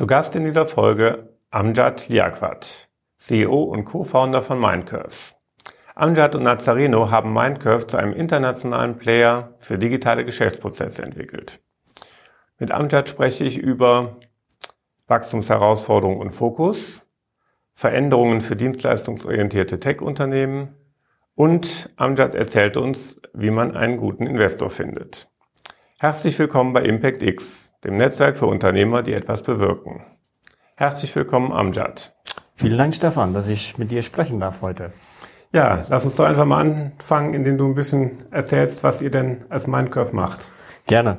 Zu Gast in dieser Folge Amjad Liaquat, CEO und Co-Founder von Mindcurve. Amjad und Nazareno haben Mindcurve zu einem internationalen Player für digitale Geschäftsprozesse entwickelt. Mit Amjad spreche ich über Wachstumsherausforderungen und Fokus, Veränderungen für dienstleistungsorientierte Tech-Unternehmen und Amjad erzählt uns, wie man einen guten Investor findet. Herzlich willkommen bei Impact X, dem Netzwerk für Unternehmer, die etwas bewirken. Herzlich willkommen, Amjad. Vielen Dank, Stefan, dass ich mit dir sprechen darf heute. Ja, lass uns doch einfach mal anfangen, indem du ein bisschen erzählst, was ihr denn als Mindcurve macht. Gerne.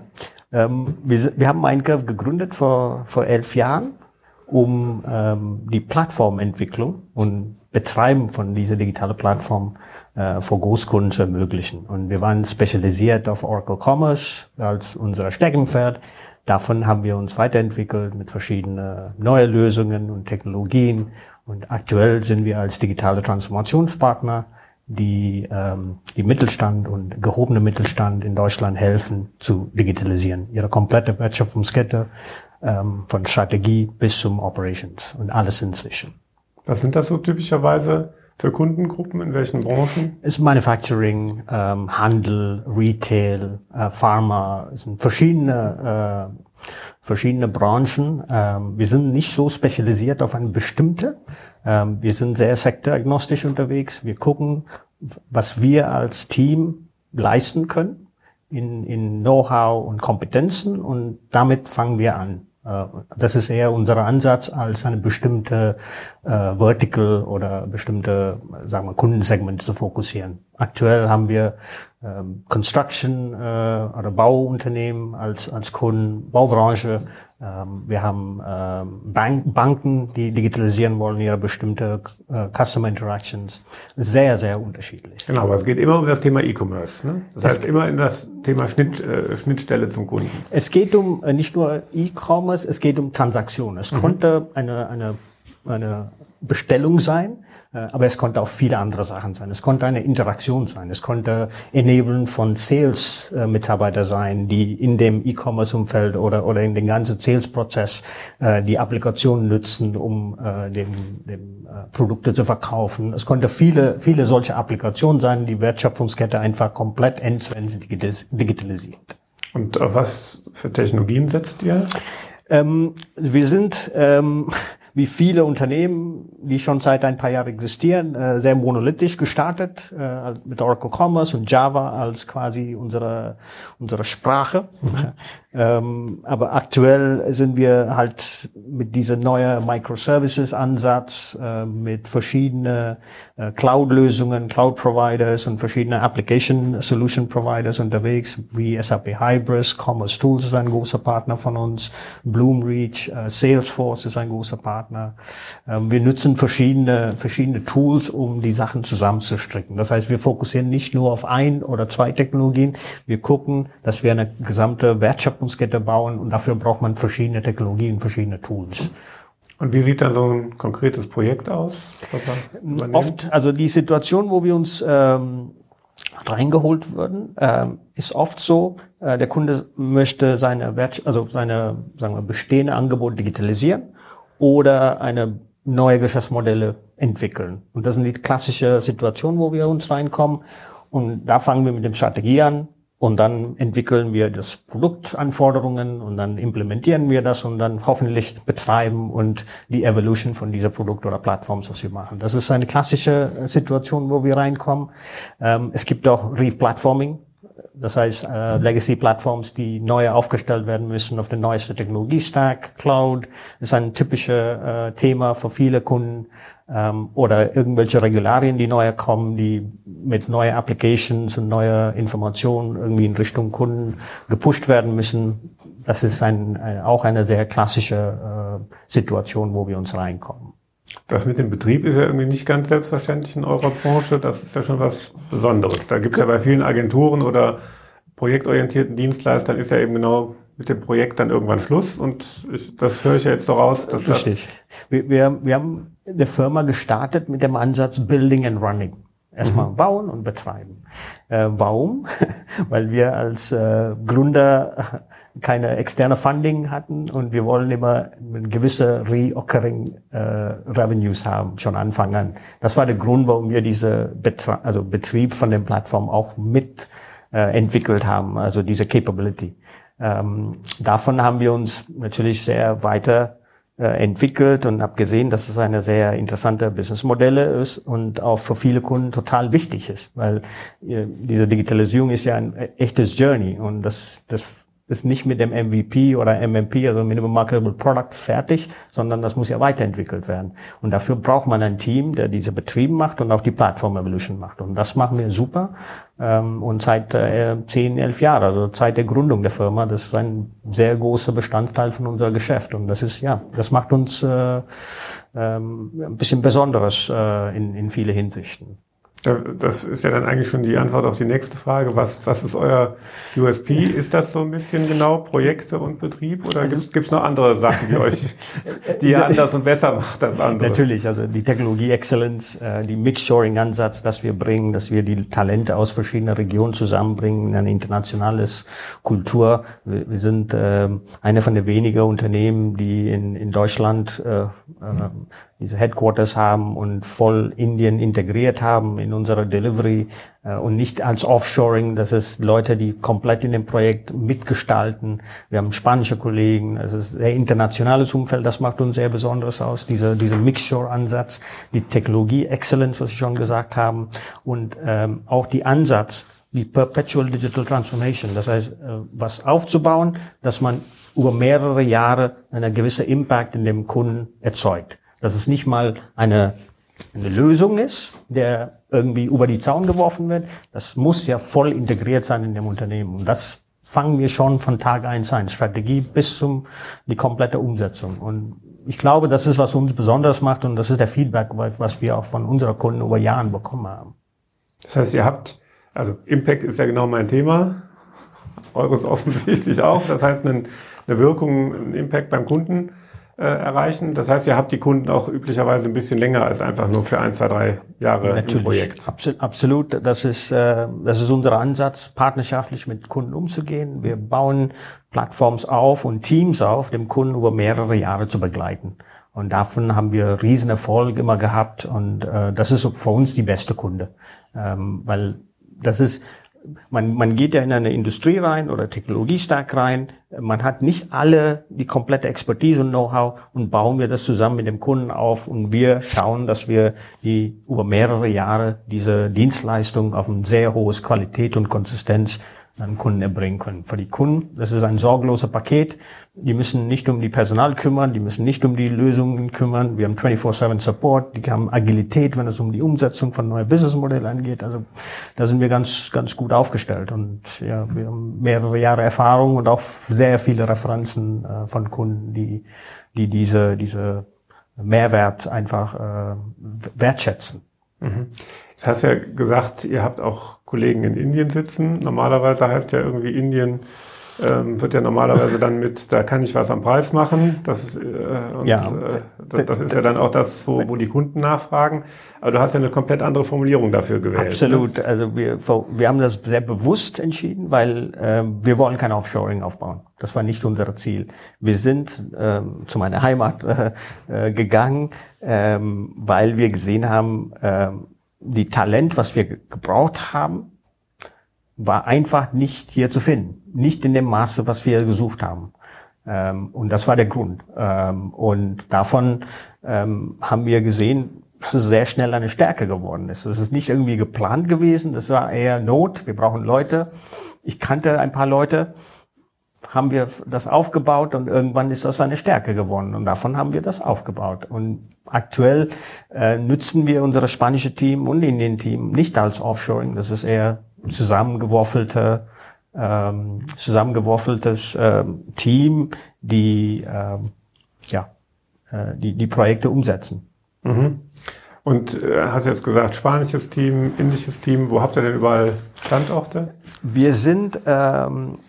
Ähm, wir, wir, haben Mindcurve gegründet vor, vor elf Jahren, um ähm, die Plattformentwicklung und Betreiben von dieser digitalen Plattform äh, für Großkunden zu ermöglichen. Und wir waren spezialisiert auf Oracle Commerce als unser Steckenpferd. Davon haben wir uns weiterentwickelt mit verschiedenen neuen Lösungen und Technologien. Und aktuell sind wir als digitale Transformationspartner, die ähm, die Mittelstand und gehobene Mittelstand in Deutschland helfen zu digitalisieren. Ihre komplette Wertschöpfungskette ähm, von Strategie bis zum Operations und alles inzwischen. Was sind das so typischerweise für Kundengruppen? In welchen Branchen? Ist Manufacturing, ähm, Handel, Retail, äh, Pharma. Es sind verschiedene, äh, verschiedene Branchen. Ähm, wir sind nicht so spezialisiert auf eine bestimmte. Ähm, wir sind sehr sektoragnostisch unterwegs. Wir gucken, was wir als Team leisten können in, in Know-how und Kompetenzen und damit fangen wir an. Äh, das ist eher unser Ansatz, als eine bestimmte äh, Vertical oder bestimmte, sagen wir, Kundensegment zu fokussieren. Aktuell haben wir ähm, Construction äh, oder Bauunternehmen als, als Kunden, Baubranche. Ähm, wir haben ähm, Bank, Banken, die digitalisieren wollen, ihre bestimmte äh, Customer Interactions. Sehr, sehr unterschiedlich. Genau, aber es geht immer um das Thema E-Commerce. Ne? Das heißt immer in das Thema Schnitt, äh, Schnittstelle zum Kunden. Es geht um äh, nicht nur E-Commerce, es geht um Transaktionen. Es mhm. konnte eine, eine eine Bestellung sein, äh, aber es konnte auch viele andere Sachen sein. Es konnte eine Interaktion sein. Es konnte Enablen von Sales-Mitarbeiter sein, die in dem E-Commerce-Umfeld oder, oder in den ganzen Sales-Prozess äh, die Applikation nutzen, um äh, dem, dem Produkte zu verkaufen. Es konnte viele, viele solche Applikationen sein, die Wertschöpfungskette einfach komplett end-zu-end digitalisiert. Und auf was für Technologien setzt ihr? Ähm, wir sind ähm, wie viele Unternehmen, die schon seit ein paar Jahren existieren, äh, sehr monolithisch gestartet, äh, mit Oracle Commerce und Java als quasi unsere, unsere Sprache. Mhm. ähm, aber aktuell sind wir halt mit dieser neuen Microservices-Ansatz, äh, mit verschiedenen äh, Cloud-Lösungen, Cloud-Providers und verschiedene Application-Solution-Providers unterwegs, wie SAP Hybris, Commerce Tools ist ein großer Partner von uns, Bloomreach, äh, Salesforce ist ein großer Partner. Ähm, wir nutzen verschiedene, verschiedene Tools, um die Sachen zusammenzustricken. Das heißt, wir fokussieren nicht nur auf ein oder zwei Technologien. Wir gucken, dass wir eine gesamte Wertschöpfungskette bauen und dafür braucht man verschiedene Technologien, verschiedene Tools. Und wie sieht dann so ein konkretes Projekt aus? Oft, also die Situation, wo wir uns ähm, reingeholt würden, ähm, ist oft so, äh, der Kunde möchte seine Wert, also seine sagen wir, bestehende Angebote digitalisieren oder eine neue Geschäftsmodelle entwickeln. Und das sind die klassische Situationen, wo wir uns reinkommen. Und da fangen wir mit dem Strategie an und dann entwickeln wir das Produktanforderungen und dann implementieren wir das und dann hoffentlich betreiben und die Evolution von dieser Produkt oder Plattform, was wir machen. Das ist eine klassische Situation, wo wir reinkommen. Ähm, es gibt auch Replatforming. Das heißt, äh, Legacy-Plattforms, die neu aufgestellt werden müssen auf den neuesten Technologie-Stack, Cloud, ist ein typisches äh, Thema für viele Kunden. Ähm, oder irgendwelche Regularien, die neu kommen, die mit neuen Applications und neue Informationen irgendwie in Richtung Kunden gepusht werden müssen. Das ist ein, ein auch eine sehr klassische äh, Situation, wo wir uns reinkommen. Das mit dem Betrieb ist ja irgendwie nicht ganz selbstverständlich in eurer Branche. Das ist ja schon was Besonderes. Da gibt es ja bei vielen Agenturen oder projektorientierten Dienstleistern ist ja eben genau mit dem Projekt dann irgendwann Schluss. Und ich, das höre ich ja jetzt doch raus, dass Richtig. das... Wir, wir, wir haben eine Firma gestartet mit dem Ansatz Building and Running. Erstmal mhm. bauen und betreiben. Äh, warum? Weil wir als äh, Gründer keine externe Funding hatten und wir wollen immer gewisse reoccurring äh, Revenues haben, schon Anfang an. Das war der Grund, warum wir diese Betra also Betrieb von der Plattform auch mit äh, entwickelt haben, also diese Capability. Ähm, davon haben wir uns natürlich sehr weiter äh, entwickelt und habe gesehen, dass es eine sehr interessante Businessmodelle ist und auch für viele Kunden total wichtig ist, weil äh, diese Digitalisierung ist ja ein echtes Journey und das, das ist nicht mit dem MVP oder MMP, also Minimum Marketable Product, fertig, sondern das muss ja weiterentwickelt werden. Und dafür braucht man ein Team, der diese Betriebe macht und auch die Plattform Evolution macht. Und das machen wir super. Ähm, und seit äh, zehn, elf Jahren, also Zeit der Gründung der Firma, das ist ein sehr großer Bestandteil von unser Geschäft. Und das ist, ja, das macht uns äh, ähm, ein bisschen Besonderes äh, in, in viele Hinsichten. Das ist ja dann eigentlich schon die Antwort auf die nächste Frage. Was, was ist euer USP? Ist das so ein bisschen genau Projekte und Betrieb oder gibt es noch andere Sachen, die euch, die ihr anders und besser macht als andere? Natürlich, also die Technologie Excellence, äh, die Mix-Shoring-Ansatz, dass wir bringen, dass wir die Talente aus verschiedenen Regionen zusammenbringen in eine internationales Kultur. Wir, sind äh, eine von den wenigen Unternehmen, die in, in Deutschland äh, äh, diese Headquarters haben und voll Indien integriert haben in unserer Delivery äh, und nicht als Offshoring. Das ist Leute, die komplett in dem Projekt mitgestalten. Wir haben spanische Kollegen. Es ist ein internationales Umfeld. Das macht uns sehr besonders aus. Dieser, dieser Mixture-Ansatz, die Technologie Excellence, was Sie schon gesagt haben und ähm, auch die Ansatz, die Perpetual Digital Transformation. Das heißt, äh, was aufzubauen, dass man über mehrere Jahre eine gewisse Impact in dem Kunden erzeugt dass es nicht mal eine, eine Lösung ist, der irgendwie über die Zaun geworfen wird. Das muss ja voll integriert sein in dem Unternehmen. Und das fangen wir schon von Tag eins an. Strategie bis zum die komplette Umsetzung. Und ich glaube, das ist, was uns besonders macht und das ist der Feedback, was wir auch von unseren Kunden über Jahren bekommen haben. Das heißt, ihr habt, also Impact ist ja genau mein Thema, eures offensichtlich auch. Das heißt, eine Wirkung, ein Impact beim Kunden äh, erreichen. Das heißt, ihr habt die Kunden auch üblicherweise ein bisschen länger als einfach nur für ein, zwei, drei Jahre Natürlich, im Projekt. Absolut, absolut. Das ist, äh, das ist unser Ansatz, partnerschaftlich mit Kunden umzugehen. Wir bauen Plattforms auf und Teams auf, dem Kunden über mehrere Jahre zu begleiten. Und davon haben wir riesen Erfolg immer gehabt und äh, das ist für uns die beste Kunde, ähm, weil das ist man, man geht ja in eine Industrie rein oder Technologiestack rein. Man hat nicht alle die komplette Expertise und Know-how und bauen wir das zusammen mit dem Kunden auf und wir schauen, dass wir die über mehrere Jahre diese Dienstleistung auf ein sehr hohes Qualität und Konsistenz an Kunden erbringen können. Für die Kunden, das ist ein sorgloser Paket. Die müssen nicht um die Personal kümmern, die müssen nicht um die Lösungen kümmern. Wir haben 24-7 Support, die haben Agilität, wenn es um die Umsetzung von neuen Businessmodellen angeht. Also da sind wir ganz, ganz gut aufgestellt und ja, wir haben mehrere Jahre Erfahrung und auch sehr viele Referenzen äh, von Kunden, die, die diese, diese Mehrwert einfach äh, wertschätzen. Mhm. Jetzt hast du ja gesagt, ihr habt auch Kollegen in Indien sitzen. Normalerweise heißt ja irgendwie Indien ähm, wird ja normalerweise dann mit, da kann ich was am Preis machen. Das ist, äh, und, ja. Äh, das, das, ist ja dann auch das, wo, wo die Kunden nachfragen. Aber du hast ja eine komplett andere Formulierung dafür gewählt. Absolut. Ne? Also wir, wir haben das sehr bewusst entschieden, weil äh, wir wollen kein Offshoring aufbauen. Das war nicht unser Ziel. Wir sind ähm, zu meiner Heimat äh, äh, gegangen, ähm, weil wir gesehen haben, äh, die Talent, was wir gebraucht haben, war einfach nicht hier zu finden. Nicht in dem Maße, was wir gesucht haben. Ähm, und das war der Grund. Ähm, und davon ähm, haben wir gesehen, dass es sehr schnell eine Stärke geworden ist. Es ist nicht irgendwie geplant gewesen, das war eher Not. Wir brauchen Leute. Ich kannte ein paar Leute, haben wir das aufgebaut und irgendwann ist das eine Stärke geworden und davon haben wir das aufgebaut. Und aktuell äh, nützen wir unsere spanische Team und Indien-Team nicht als Offshoring, das ist eher zusammengewürfelte ähm, zusammengewürfeltes ähm, Team, die ähm, ja äh, die die Projekte umsetzen. Mhm. Und äh, hast jetzt gesagt, spanisches Team, indisches Team, wo habt ihr denn überall Standorte? Wir sind ähm,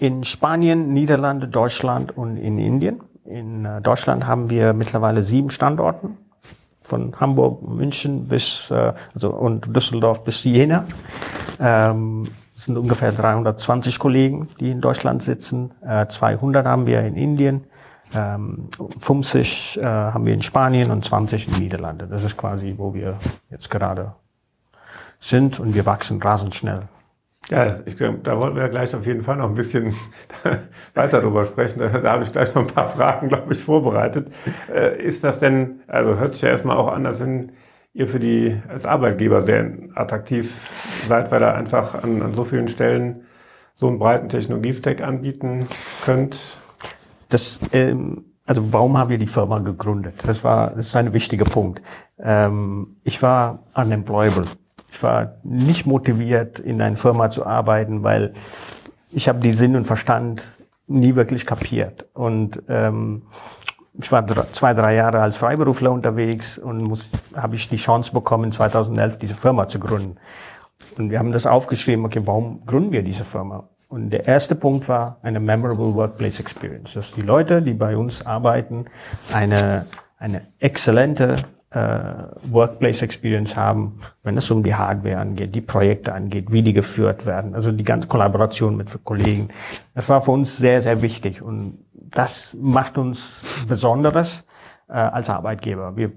in Spanien, Niederlande, Deutschland und in Indien. In äh, Deutschland haben wir mittlerweile sieben Standorten. von Hamburg, München bis äh, also und Düsseldorf bis Jena. Ähm, es sind ungefähr 320 Kollegen, die in Deutschland sitzen. Äh, 200 haben wir in Indien, ähm, 50 äh, haben wir in Spanien und 20 in den Niederlanden. Das ist quasi, wo wir jetzt gerade sind und wir wachsen rasend schnell. Ja, ich da wollten wir gleich auf jeden Fall noch ein bisschen weiter drüber sprechen. Da, da habe ich gleich noch ein paar Fragen, glaube ich, vorbereitet. Äh, ist das denn, also hört sich ja erstmal auch an, als wenn ihr für die als Arbeitgeber sehr attraktiv seid, weil ihr einfach an, an so vielen Stellen so einen breiten Technologiestack anbieten könnt? Das, ähm, also warum haben wir die Firma gegründet? Das war, das ist ein wichtiger Punkt. Ähm, ich war unemployable. Ich war nicht motiviert, in einer Firma zu arbeiten, weil ich habe die Sinn und Verstand nie wirklich kapiert. Und ähm, ich war zwei, drei Jahre als Freiberufler unterwegs und habe ich die Chance bekommen, 2011 diese Firma zu gründen. Und wir haben das aufgeschrieben, okay, warum gründen wir diese Firma? Und der erste Punkt war eine memorable workplace experience, dass die Leute, die bei uns arbeiten, eine, eine exzellente Workplace Experience haben, wenn es um die Hardware angeht, die Projekte angeht, wie die geführt werden, also die ganze Kollaboration mit Kollegen. Das war für uns sehr, sehr wichtig und das macht uns Besonderes äh, als Arbeitgeber. Wir,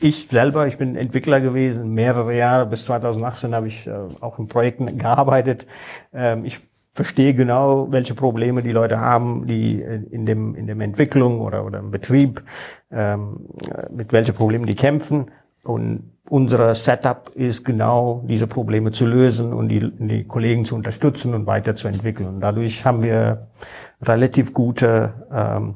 ich selber, ich bin Entwickler gewesen, mehrere Jahre, bis 2018 habe ich äh, auch in Projekten gearbeitet. Ähm, ich verstehe genau, welche Probleme die Leute haben, die äh, in dem in dem Entwicklung oder oder im Betrieb ähm, mit welchen Problemen die kämpfen und unser Setup ist genau diese Probleme zu lösen und die, die Kollegen zu unterstützen und weiterzuentwickeln. Und dadurch haben wir relativ gute, ähm,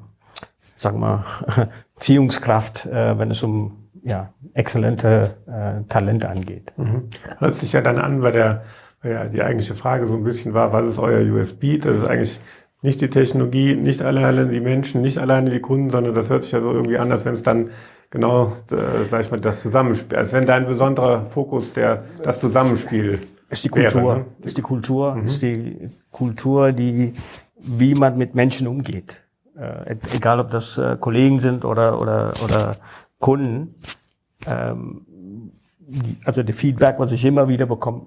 sagen wir, Ziehungskraft, äh, wenn es um ja, exzellente äh, Talente angeht. Mhm. Hört sich ja dann an, weil der ja, die eigentliche Frage so ein bisschen war, was ist euer USB? Das ist eigentlich nicht die Technologie, nicht alleine die Menschen, nicht alleine die Kunden, sondern das hört sich ja so irgendwie an, als wenn es dann genau, äh, sag ich mal, das Zusammenspiel, als wenn dein besonderer Fokus der das Zusammenspiel ist die Kultur, wäre, ne? ist die Kultur, mhm. ist die Kultur, die wie man mit Menschen umgeht, äh, egal ob das äh, Kollegen sind oder oder oder Kunden. Ähm, die, also der Feedback, was ich immer wieder bekomme,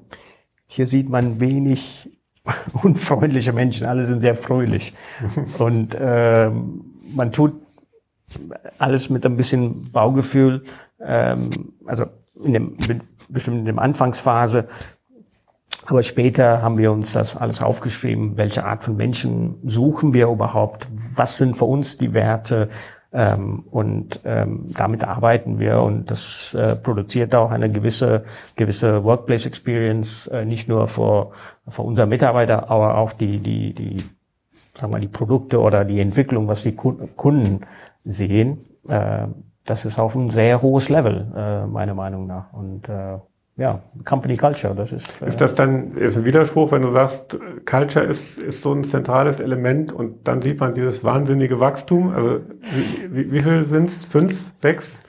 hier sieht man wenig unfreundliche Menschen, alle sind sehr fröhlich. Und ähm, man tut alles mit ein bisschen Baugefühl, ähm, also in dem, bestimmt in der Anfangsphase. Aber später haben wir uns das alles aufgeschrieben, welche Art von Menschen suchen wir überhaupt, was sind für uns die Werte, ähm, und ähm, damit arbeiten wir und das äh, produziert auch eine gewisse gewisse Workplace Experience äh, nicht nur für, für unsere Mitarbeiter, aber auch die die die sagen wir die Produkte oder die Entwicklung, was die Kunden sehen. Äh, das ist auf ein sehr hohes Level äh, meiner Meinung nach und äh, ja, Company Culture, das ist. Äh ist das dann ist ein Widerspruch, wenn du sagst, Culture ist, ist so ein zentrales Element und dann sieht man dieses wahnsinnige Wachstum? Also wie, wie, wie viel sind es? Fünf, sechs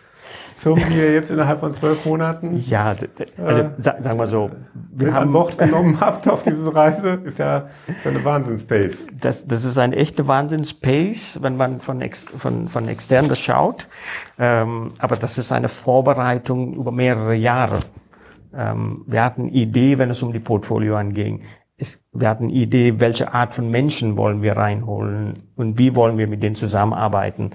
Firmen, die ihr jetzt innerhalb von zwölf Monaten? Ja, also äh, sagen wir so, wir haben an Bord genommen habt auf diese Reise, ist ja, ist ja eine Wahnsinnspace. Das, das ist ein echter Wahnsinnspace, wenn man von, ex, von, von extern das schaut. Ähm, aber das ist eine Vorbereitung über mehrere Jahre. Ähm, wir hatten Idee, wenn es um die Portfolio anging. Es, wir hatten Idee, welche Art von Menschen wollen wir reinholen und wie wollen wir mit denen zusammenarbeiten.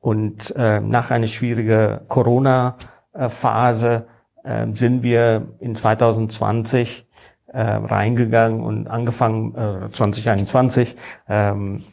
Und äh, nach einer schwierigen Corona-Phase äh, sind wir in 2020 äh, reingegangen und angefangen, äh, 2021, ähm,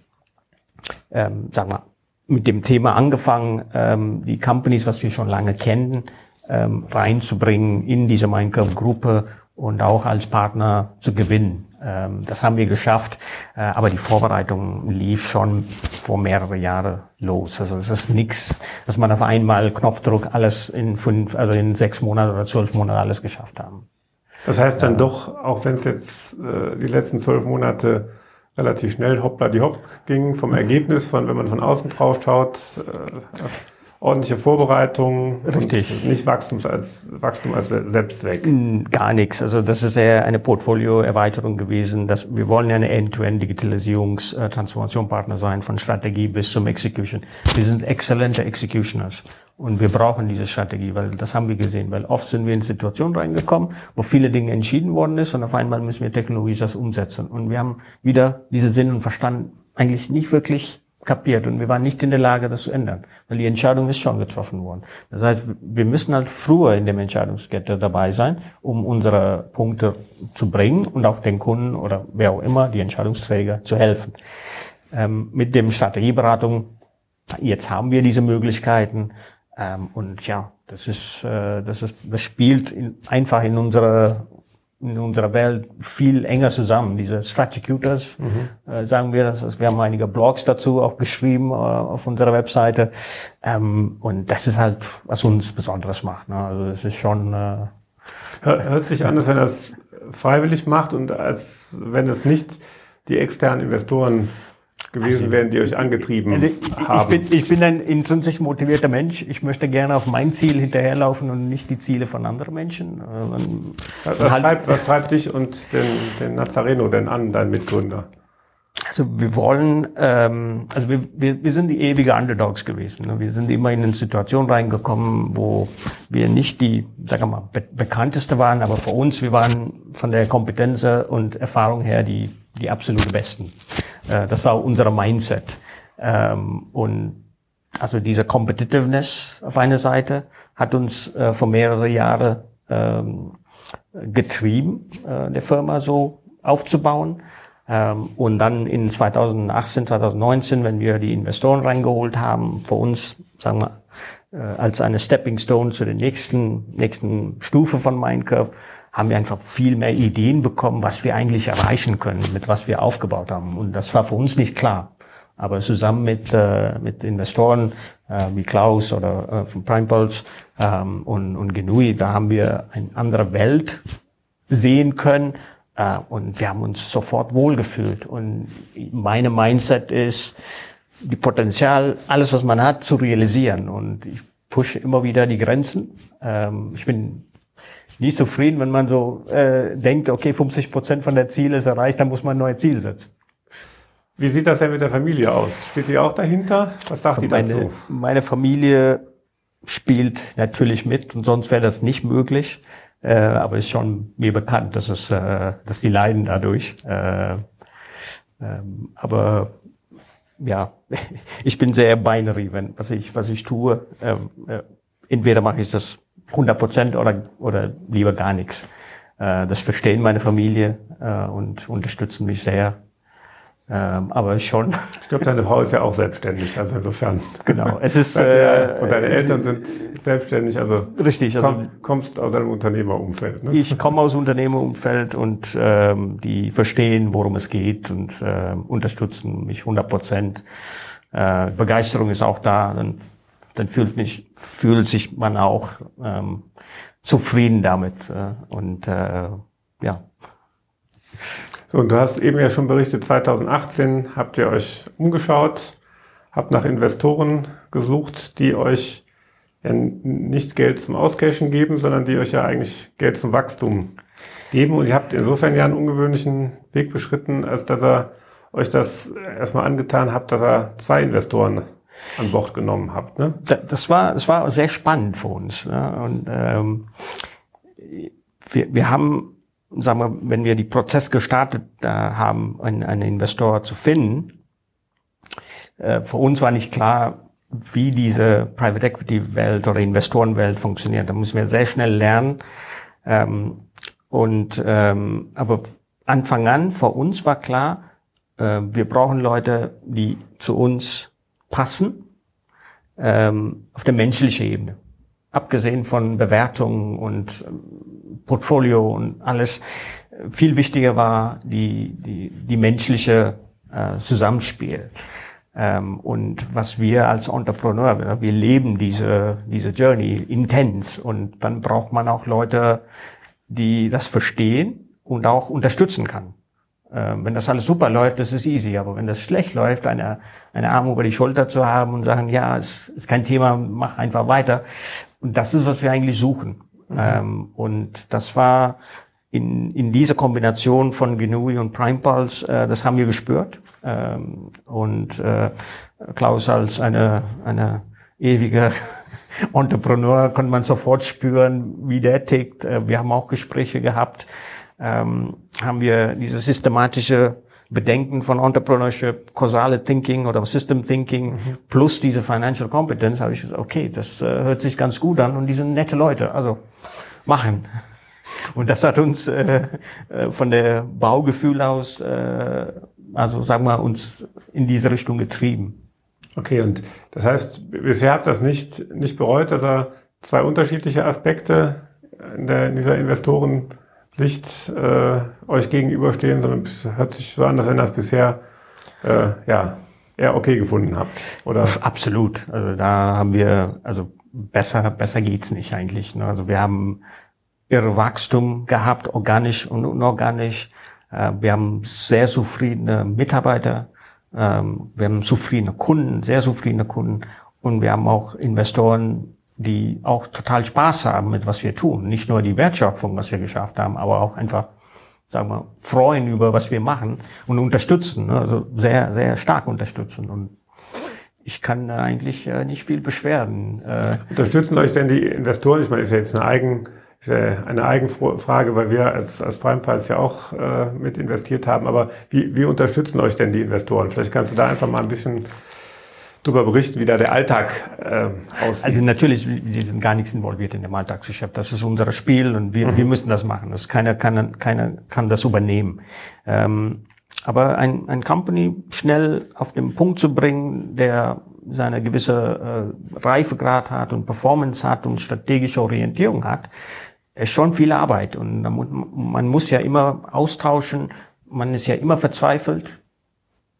ähm, sagen wir, mit dem Thema angefangen, ähm, die Companies, was wir schon lange kennen, ähm, reinzubringen in diese Minecraft-Gruppe und auch als Partner zu gewinnen. Ähm, das haben wir geschafft, äh, aber die Vorbereitung lief schon vor mehrere Jahre los. Also es ist nichts, dass man auf einmal Knopfdruck alles in fünf, also in sechs Monaten oder zwölf Monaten alles geschafft haben. Das heißt dann äh, doch, auch wenn es jetzt äh, die letzten zwölf Monate relativ schnell hoppla die hopp ging vom Ergebnis, von wenn man von außen drauf schaut, äh, ordentliche Vorbereitung Richtig. und nicht Wachstum als, Wachstum als Selbstzweck. Gar nichts. Also das ist eher eine Portfolioerweiterung gewesen. Dass wir wollen ja eine End-to-End-Digitalisierungs-Transformation-Partner sein, von Strategie bis zum Execution. Wir sind exzellente Executioners. Und wir brauchen diese Strategie, weil das haben wir gesehen. Weil oft sind wir in Situationen reingekommen, wo viele Dinge entschieden worden ist und auf einmal müssen wir Technologie das umsetzen. Und wir haben wieder diese Sinn und Verstand eigentlich nicht wirklich kapiert und wir waren nicht in der Lage, das zu ändern, weil die Entscheidung ist schon getroffen worden. Das heißt, wir müssen halt früher in der Entscheidungskette dabei sein, um unsere Punkte zu bringen und auch den Kunden oder wer auch immer, die Entscheidungsträger, zu helfen. Ähm, mit dem Strategieberatung, jetzt haben wir diese Möglichkeiten ähm, und ja, das ist, äh, das ist, das spielt in, einfach in unserer in unserer Welt viel enger zusammen. Diese Strategutors, mhm. äh, sagen wir das. Wir haben einige Blogs dazu auch geschrieben äh, auf unserer Webseite. Ähm, und das ist halt, was uns Besonderes macht. Ne? Also es ist schon... Äh, Hört sich an, als wenn es freiwillig macht und als wenn es nicht die externen Investoren gewesen also, wären, die euch angetrieben also ich, haben. Ich bin, ich bin ein intrinsisch motivierter Mensch. Ich möchte gerne auf mein Ziel hinterherlaufen und nicht die Ziele von anderen Menschen. Was, was, halt, treibt, was treibt dich und den, den Nazareno denn an, dein Mitgründer? Also wir wollen, ähm, also wir, wir, wir sind die ewige Underdogs gewesen. Ne? Wir sind immer in eine Situation reingekommen, wo wir nicht die, sagen wir mal, be bekannteste waren, aber für uns, wir waren von der Kompetenz und Erfahrung her die, die absolute Besten. Äh, das war unser Mindset. Ähm, und also diese Competitiveness auf einer Seite hat uns äh, vor mehrere Jahre ähm, getrieben, äh, der Firma so aufzubauen. Ähm, und dann in 2018, 2019, wenn wir die Investoren reingeholt haben, für uns, sagen wir, äh, als eine Stepping Stone zu der nächsten, nächsten Stufe von Minecraft, haben wir einfach viel mehr Ideen bekommen, was wir eigentlich erreichen können, mit was wir aufgebaut haben. Und das war für uns nicht klar. Aber zusammen mit, äh, mit Investoren äh, wie Klaus oder äh, von PrimePulse ähm, und, und Genui, da haben wir eine andere Welt sehen können äh, und wir haben uns sofort wohlgefühlt. Und meine Mindset ist, die Potenzial, alles was man hat, zu realisieren. Und ich pushe immer wieder die Grenzen. Ähm, ich bin nicht zufrieden, wenn man so äh, denkt, okay, 50 Prozent von der Ziel ist erreicht, dann muss man ein neues Ziel setzen. Wie sieht das denn mit der Familie aus? Steht die auch dahinter? Was sagt die meine, dazu? Meine Familie spielt natürlich mit und sonst wäre das nicht möglich. Äh, aber ist schon mir bekannt, dass es, äh, dass die leiden dadurch. Äh, ähm, aber ja, ich bin sehr binary, wenn was ich was ich tue. Ähm, äh, entweder mache ich das 100 Prozent oder, oder lieber gar nichts. Äh, das verstehen meine Familie äh, und unterstützen mich sehr. Ähm, aber schon. Ich glaube, deine Frau ist ja auch selbstständig, also insofern. Genau. Es ist. Äh, und deine Eltern sind selbstständig, also. Richtig. Also komm, kommst aus einem Unternehmerumfeld. Ne? Ich komme aus Unternehmerumfeld und ähm, die verstehen, worum es geht und äh, unterstützen mich 100 Prozent. Äh, Begeisterung ist auch da. Dann dann fühlt, mich, fühlt sich man auch ähm, zufrieden damit. Äh, und äh, ja. So, und du hast eben ja schon berichtet, 2018 habt ihr euch umgeschaut, habt nach Investoren gesucht, die euch nicht Geld zum Auscashen geben, sondern die euch ja eigentlich Geld zum Wachstum geben. Und ihr habt insofern ja einen ungewöhnlichen Weg beschritten, als dass er euch das erstmal angetan habt, dass er zwei Investoren an Bord genommen habt. Ne? Das war, das war sehr spannend für uns. Ne? Und ähm, wir, wir haben, sagen wir, wenn wir die Prozess gestartet äh, haben, einen, einen Investor zu finden, äh, für uns war nicht klar, wie diese Private Equity Welt oder Investorenwelt funktioniert. Da müssen wir sehr schnell lernen. Ähm, und ähm, aber Anfang an, für uns war klar, äh, wir brauchen Leute, die zu uns passen ähm, auf der menschlichen Ebene. Abgesehen von Bewertungen und ähm, Portfolio und alles, viel wichtiger war die, die, die menschliche äh, Zusammenspiel. Ähm, und was wir als Entrepreneur, wir leben diese, diese Journey intens und dann braucht man auch Leute, die das verstehen und auch unterstützen kann. Äh, wenn das alles super läuft, das ist easy. Aber wenn das schlecht läuft, eine, eine Arm über die Schulter zu haben und sagen, ja, es ist kein Thema, mach einfach weiter. Und das ist, was wir eigentlich suchen. Mhm. Ähm, und das war in, in dieser Kombination von Genui und Prime Pulse, äh, das haben wir gespürt. Ähm, und äh, Klaus als eine, eine ewige Entrepreneur konnte man sofort spüren, wie der tickt. Äh, wir haben auch Gespräche gehabt ähm, haben wir diese systematische Bedenken von Entrepreneurship, causale Thinking oder System Thinking mhm. plus diese Financial Competence, habe ich gesagt, okay, das äh, hört sich ganz gut an und die sind nette Leute, also machen. Und das hat uns äh, äh, von der Baugefühl aus, äh, also sagen wir, uns in diese Richtung getrieben. Okay, und das heißt, bisher habt ihr das nicht, nicht bereut, dass er zwei unterschiedliche Aspekte in, der, in dieser Investoren Sicht äh, euch gegenüberstehen, sondern es hört sich so an, dass ihr das bisher äh, ja eher okay gefunden habt, oder? Absolut. Also da haben wir, also besser, besser geht's nicht eigentlich. Ne? Also wir haben irre Wachstum gehabt, organisch und unorganisch. Äh, wir haben sehr zufriedene Mitarbeiter. Ähm, wir haben zufriedene Kunden, sehr zufriedene Kunden. Und wir haben auch Investoren, die auch total Spaß haben mit was wir tun. Nicht nur die Wertschöpfung, was wir geschafft haben, aber auch einfach, sagen wir, freuen über was wir machen und unterstützen. Ne? Also sehr, sehr stark unterstützen. Und ich kann eigentlich äh, nicht viel beschweren. Äh, Unterstützen euch denn die Investoren? Ich meine, ist ja jetzt eine Eigen, ist ja eine Eigenfrage, weil wir als, als PrimePies ja auch äh, mit investiert haben. Aber wie, wie unterstützen euch denn die Investoren? Vielleicht kannst du da einfach mal ein bisschen darüber berichten, wie da der Alltag äh, aussieht. Also natürlich, wir sind gar nichts involviert in dem Alltagsgeschäft. Das ist unser Spiel und wir, mhm. wir müssen das machen. Das keiner kann, keiner kann das übernehmen. Ähm, aber ein, ein Company schnell auf den Punkt zu bringen, der seine gewisse äh, Reifegrad hat und Performance hat und strategische Orientierung hat, ist schon viel Arbeit. Und man muss ja immer austauschen, man ist ja immer verzweifelt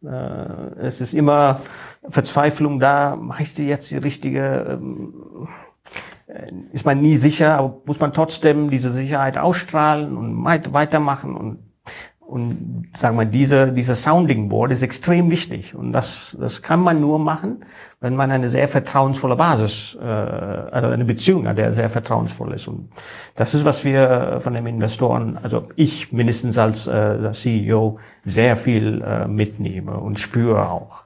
es ist immer Verzweiflung da, mache ich jetzt die richtige, ähm, äh, ist man nie sicher, aber muss man trotzdem diese Sicherheit ausstrahlen und weitermachen und und sagen wir, diese, diese Sounding Board ist extrem wichtig. Und das, das kann man nur machen, wenn man eine sehr vertrauensvolle Basis, äh, also eine Beziehung hat, der sehr vertrauensvoll ist. Und das ist, was wir von den Investoren, also ich mindestens als äh, CEO, sehr viel äh, mitnehme und spüre auch.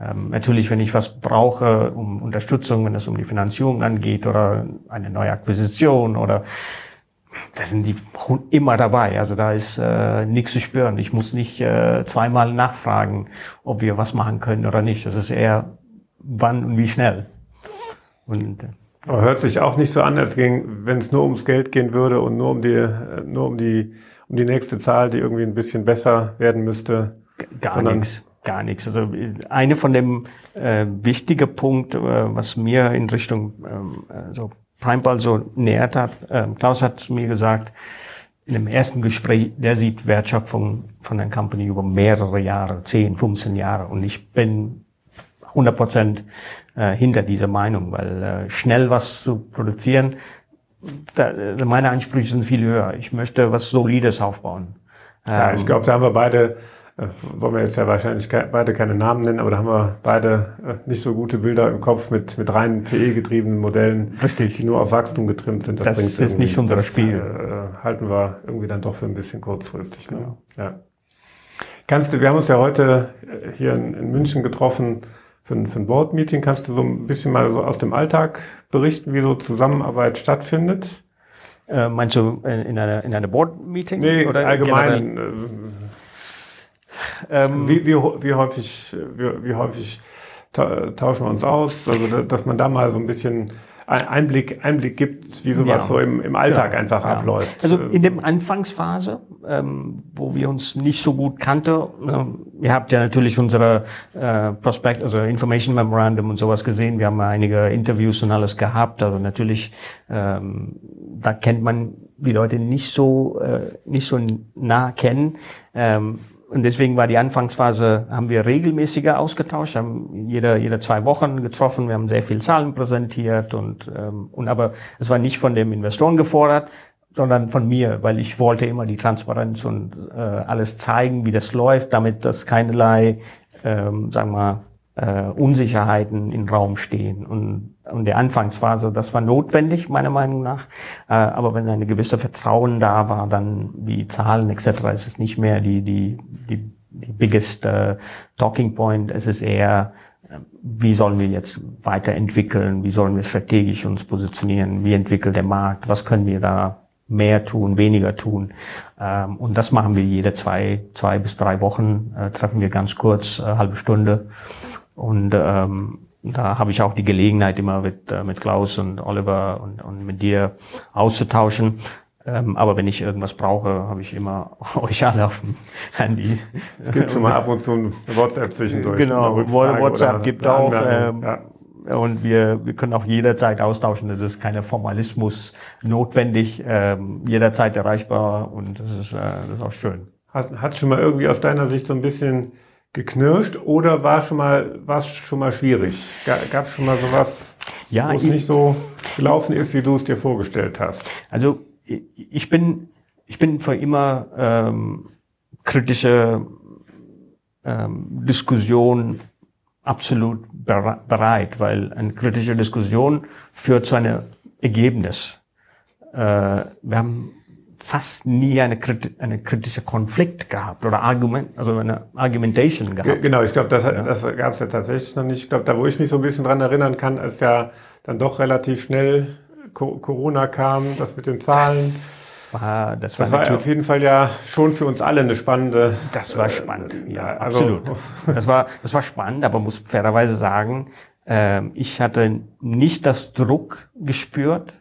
Ähm, natürlich, wenn ich was brauche, um Unterstützung, wenn es um die Finanzierung angeht oder eine neue Akquisition oder da sind die immer dabei. Also da ist äh, nichts zu spüren. Ich muss nicht äh, zweimal nachfragen, ob wir was machen können oder nicht. Das ist eher wann und wie schnell. Und, äh, aber hört sich auch nicht so an, als ging, wenn es nur ums Geld gehen würde und nur um die, nur um die, um die nächste Zahl, die irgendwie ein bisschen besser werden müsste. Gar nichts. Gar nichts. Also eine von dem äh, wichtige Punkt, äh, was mir in Richtung ähm, äh, so Primeball so nähert hat. Ähm, Klaus hat mir gesagt, in dem ersten Gespräch, der sieht Wertschöpfung von der Company über mehrere Jahre, 10, 15 Jahre. Und ich bin 100 Prozent äh, hinter dieser Meinung, weil äh, schnell was zu produzieren, da, äh, meine Ansprüche sind viel höher. Ich möchte was Solides aufbauen. Ja, ich glaube, da haben wir beide äh, wollen wir jetzt ja wahrscheinlich beide keine Namen nennen, aber da haben wir beide äh, nicht so gute Bilder im Kopf mit, mit reinen PE-getriebenen Modellen, Richtig. die nur auf Wachstum getrimmt sind. Das, das ist nicht unser das, Spiel. Äh, halten wir irgendwie dann doch für ein bisschen kurzfristig. Ne? Ja. ja. Kannst du, wir haben uns ja heute äh, hier in, in München getroffen für ein, für ein Board-Meeting. Kannst du so ein bisschen mal so aus dem Alltag berichten, wie so Zusammenarbeit stattfindet? Äh, meinst du in einer, in einer Board-Meeting? Nee, oder allgemein. Generell? Ähm, wie, wie, wie häufig, wie, wie häufig tauschen wir uns aus? Also, dass man da mal so ein bisschen Einblick, Einblick gibt, wie sowas ja. so im, im Alltag ja. einfach ja. abläuft. Also in der Anfangsphase, ähm, wo wir uns nicht so gut kannten, äh, ihr habt ja natürlich unsere äh, Prospect, also Information Memorandum und sowas gesehen. Wir haben einige Interviews und alles gehabt. Also natürlich, ähm, da kennt man die Leute nicht so äh, nicht so nah kennen. Ähm, und deswegen war die Anfangsphase, haben wir regelmäßiger ausgetauscht, haben jede, jede zwei Wochen getroffen, wir haben sehr viel Zahlen präsentiert und, ähm, und aber es war nicht von dem Investoren gefordert. sondern von mir, weil ich wollte immer die Transparenz und äh, alles zeigen, wie das läuft, damit das keinerlei, ähm, sagen wir, äh, Unsicherheiten im Raum stehen. Und, und der Anfangsphase, das war notwendig, meiner Meinung nach. Äh, aber wenn eine gewisse Vertrauen da war, dann die Zahlen etc., ist es nicht mehr die, die, die, die biggest äh, talking point. Es ist eher, äh, wie sollen wir jetzt weiterentwickeln? Wie sollen wir strategisch uns positionieren? Wie entwickelt der Markt? Was können wir da mehr tun, weniger tun. Ähm, und das machen wir jede zwei, zwei bis drei Wochen, äh, treffen wir ganz kurz, äh, halbe Stunde. Und ähm, da habe ich auch die Gelegenheit, immer mit, äh, mit Klaus und Oliver und, und mit dir auszutauschen. Ähm, aber wenn ich irgendwas brauche, habe ich immer euch alle auf dem Handy. Es gibt schon mal ab und zu ein WhatsApp zwischendurch. Genau, WhatsApp gibt auch. Ähm, ja und wir, wir können auch jederzeit austauschen. Es ist keine Formalismus notwendig, ähm, jederzeit erreichbar und das ist, äh, das ist auch schön. Hat es schon mal irgendwie aus deiner Sicht so ein bisschen geknirscht oder war schon mal was schon mal schwierig? Gab es schon mal sowas, ja, wo es nicht so gelaufen ist, wie du es dir vorgestellt hast? Also ich bin ich bin für immer ähm, kritische ähm, Diskussion absolut bereit, weil eine kritische Diskussion führt zu einem Ergebnis. Äh, wir haben fast nie eine, eine kritische Konflikt gehabt oder Argument, also eine Argumentation gehabt. Genau, ich glaube, das, ja. das gab es ja tatsächlich noch nicht. Ich glaube, da wo ich mich so ein bisschen dran erinnern kann, als ja dann doch relativ schnell Corona kam, das mit den Zahlen. Das war, das war, das war auf jeden Fall ja schon für uns alle eine spannende. Das war spannend, äh, ja, also, absolut. das war, das war spannend, aber muss fairerweise sagen, äh, ich hatte nicht das Druck gespürt.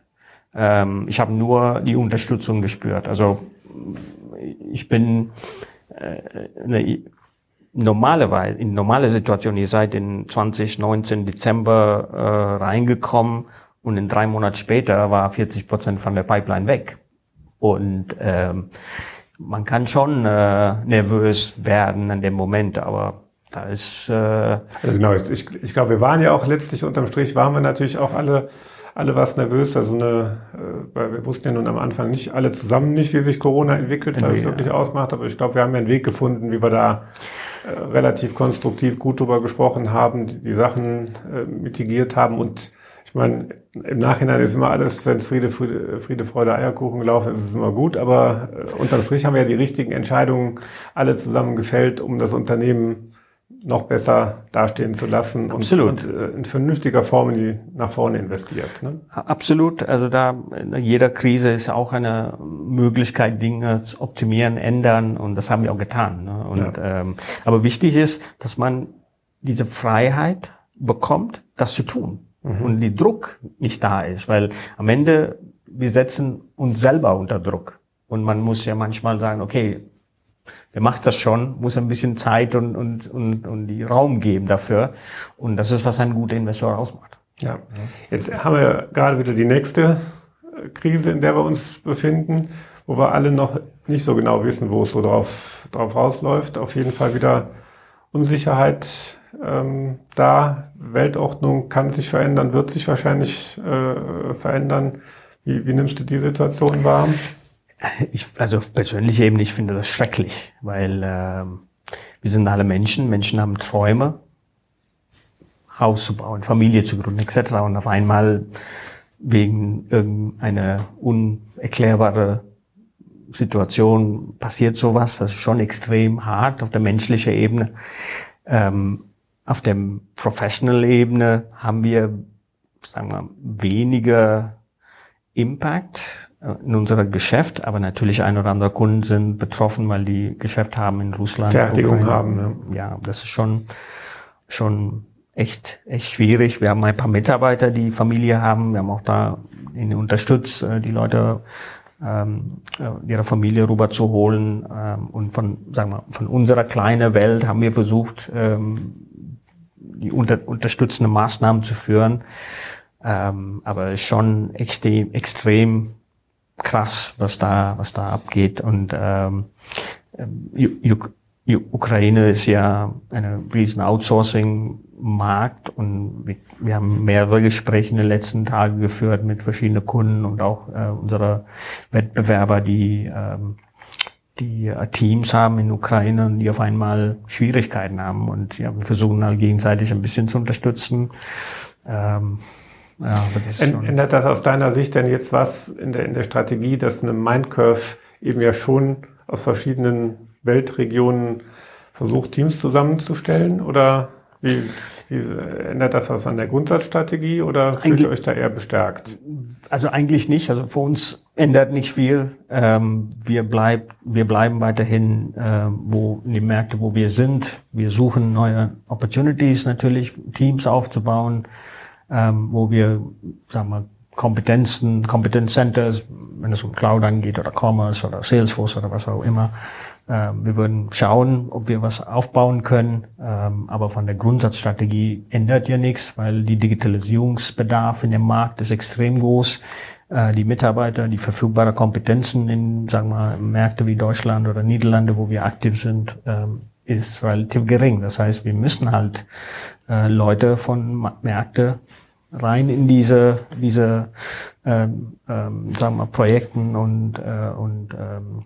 Ähm, ich habe nur die Unterstützung gespürt. Also ich bin äh, eine, normalerweise in normale Situation. Ihr seid in 2019 Dezember äh, reingekommen und in drei Monaten später war 40 Prozent von der Pipeline weg. Und ähm, man kann schon äh, nervös werden an dem Moment, aber da ist äh, also genau. Ich, ich glaube, wir waren ja auch letztlich unterm Strich waren wir natürlich auch alle alle was nervös. Also eine, äh, weil wir wussten ja nun am Anfang nicht alle zusammen nicht, wie sich Corona entwickelt, was es wirklich ausmacht. Aber ich glaube, wir haben ja einen Weg gefunden, wie wir da äh, relativ konstruktiv gut drüber gesprochen haben, die, die Sachen äh, mitigiert haben und ich meine, im Nachhinein ist immer alles, wenn es Friede, Friede, Friede, Freude, Eierkuchen gelaufen ist, ist immer gut. Aber äh, unterm Strich haben wir ja die richtigen Entscheidungen alle zusammen gefällt, um das Unternehmen noch besser dastehen zu lassen Absolut. und, und äh, in vernünftiger Form in die, nach vorne investiert. Ne? Absolut. Also da in jeder Krise ist auch eine Möglichkeit, Dinge zu optimieren, ändern und das haben wir auch getan. Ne? Und, ja. ähm, aber wichtig ist, dass man diese Freiheit bekommt, das zu tun mhm. und die Druck nicht da ist, weil am Ende wir setzen uns selber unter Druck und man muss ja manchmal sagen, okay, wer macht das schon, muss ein bisschen Zeit und, und, und, und die Raum geben dafür und das ist, was ein guter Investor ausmacht. Ja, jetzt haben wir gerade wieder die nächste äh, Krise, in der wir uns befinden, wo wir alle noch nicht so genau wissen, wo es so drauf, drauf rausläuft. Auf jeden Fall wieder Unsicherheit ähm, da. Weltordnung kann sich verändern, wird sich wahrscheinlich äh, verändern. Wie, wie nimmst du die Situation wahr? Ich, also persönlich eben, ich finde das schrecklich, weil äh, wir sind alle Menschen, Menschen haben Träume, Haus zu bauen, Familie zu gründen etc. Und auf einmal wegen irgendeiner unerklärbare Situation passiert sowas. Das ist schon extrem hart auf der menschlichen Ebene. Ähm, auf der Professional-Ebene haben wir, sagen wir, weniger Impact in unserem Geschäft, aber natürlich ein oder andere Kunden sind betroffen, weil die Geschäft haben in Russland. Fertigung haben. Ja. ja, das ist schon, schon echt, echt schwierig. Wir haben ein paar Mitarbeiter, die Familie haben. Wir haben auch da ihnen unterstützt, äh, die Leute ähm, äh, ihrer Familie rüber zu holen. Ähm, und von, sagen wir, von unserer kleinen Welt haben wir versucht, ähm, die unter, unterstützende Maßnahmen zu führen. Ähm, aber schon extrem, extrem krass, was da, was da abgeht. Und ähm, die Ukraine ist ja eine riesen Outsourcing-Markt und wir, wir, haben mehrere Gespräche in den letzten Tagen geführt mit verschiedenen Kunden und auch äh, unsere Wettbewerber, die ähm, die äh, Teams haben in Ukraine und die auf einmal Schwierigkeiten haben und ja, wir versuchen halt gegenseitig ein bisschen zu unterstützen. Ähm, ja, das Ändert das aus deiner Sicht denn jetzt was in der, in der Strategie, dass eine Mindcurve eben ja schon aus verschiedenen Weltregionen versucht, Teams zusammenzustellen? Oder wie, wie ändert das was an der Grundsatzstrategie oder fühlt ihr euch da eher bestärkt? Also eigentlich nicht. Also für uns ändert nicht viel. Ähm, wir, bleib, wir bleiben weiterhin äh, wo in die Märkte, wo wir sind. Wir suchen neue Opportunities natürlich, Teams aufzubauen, ähm, wo wir, sagen wir, Kompetenzen, Kompetenzcenters, wenn es um Cloud angeht oder Commerce oder Salesforce oder was auch immer, ähm, wir würden schauen, ob wir was aufbauen können, ähm, aber von der Grundsatzstrategie ändert ja nichts, weil die Digitalisierungsbedarf in dem Markt ist extrem groß. Äh, die Mitarbeiter, die verfügbare Kompetenzen in, sagen wir, Märkte wie Deutschland oder Niederlande, wo wir aktiv sind, ähm, ist relativ gering. Das heißt, wir müssen halt äh, Leute von Märkte rein in diese diese ähm, ähm, sagen wir Projekten und äh, und ähm,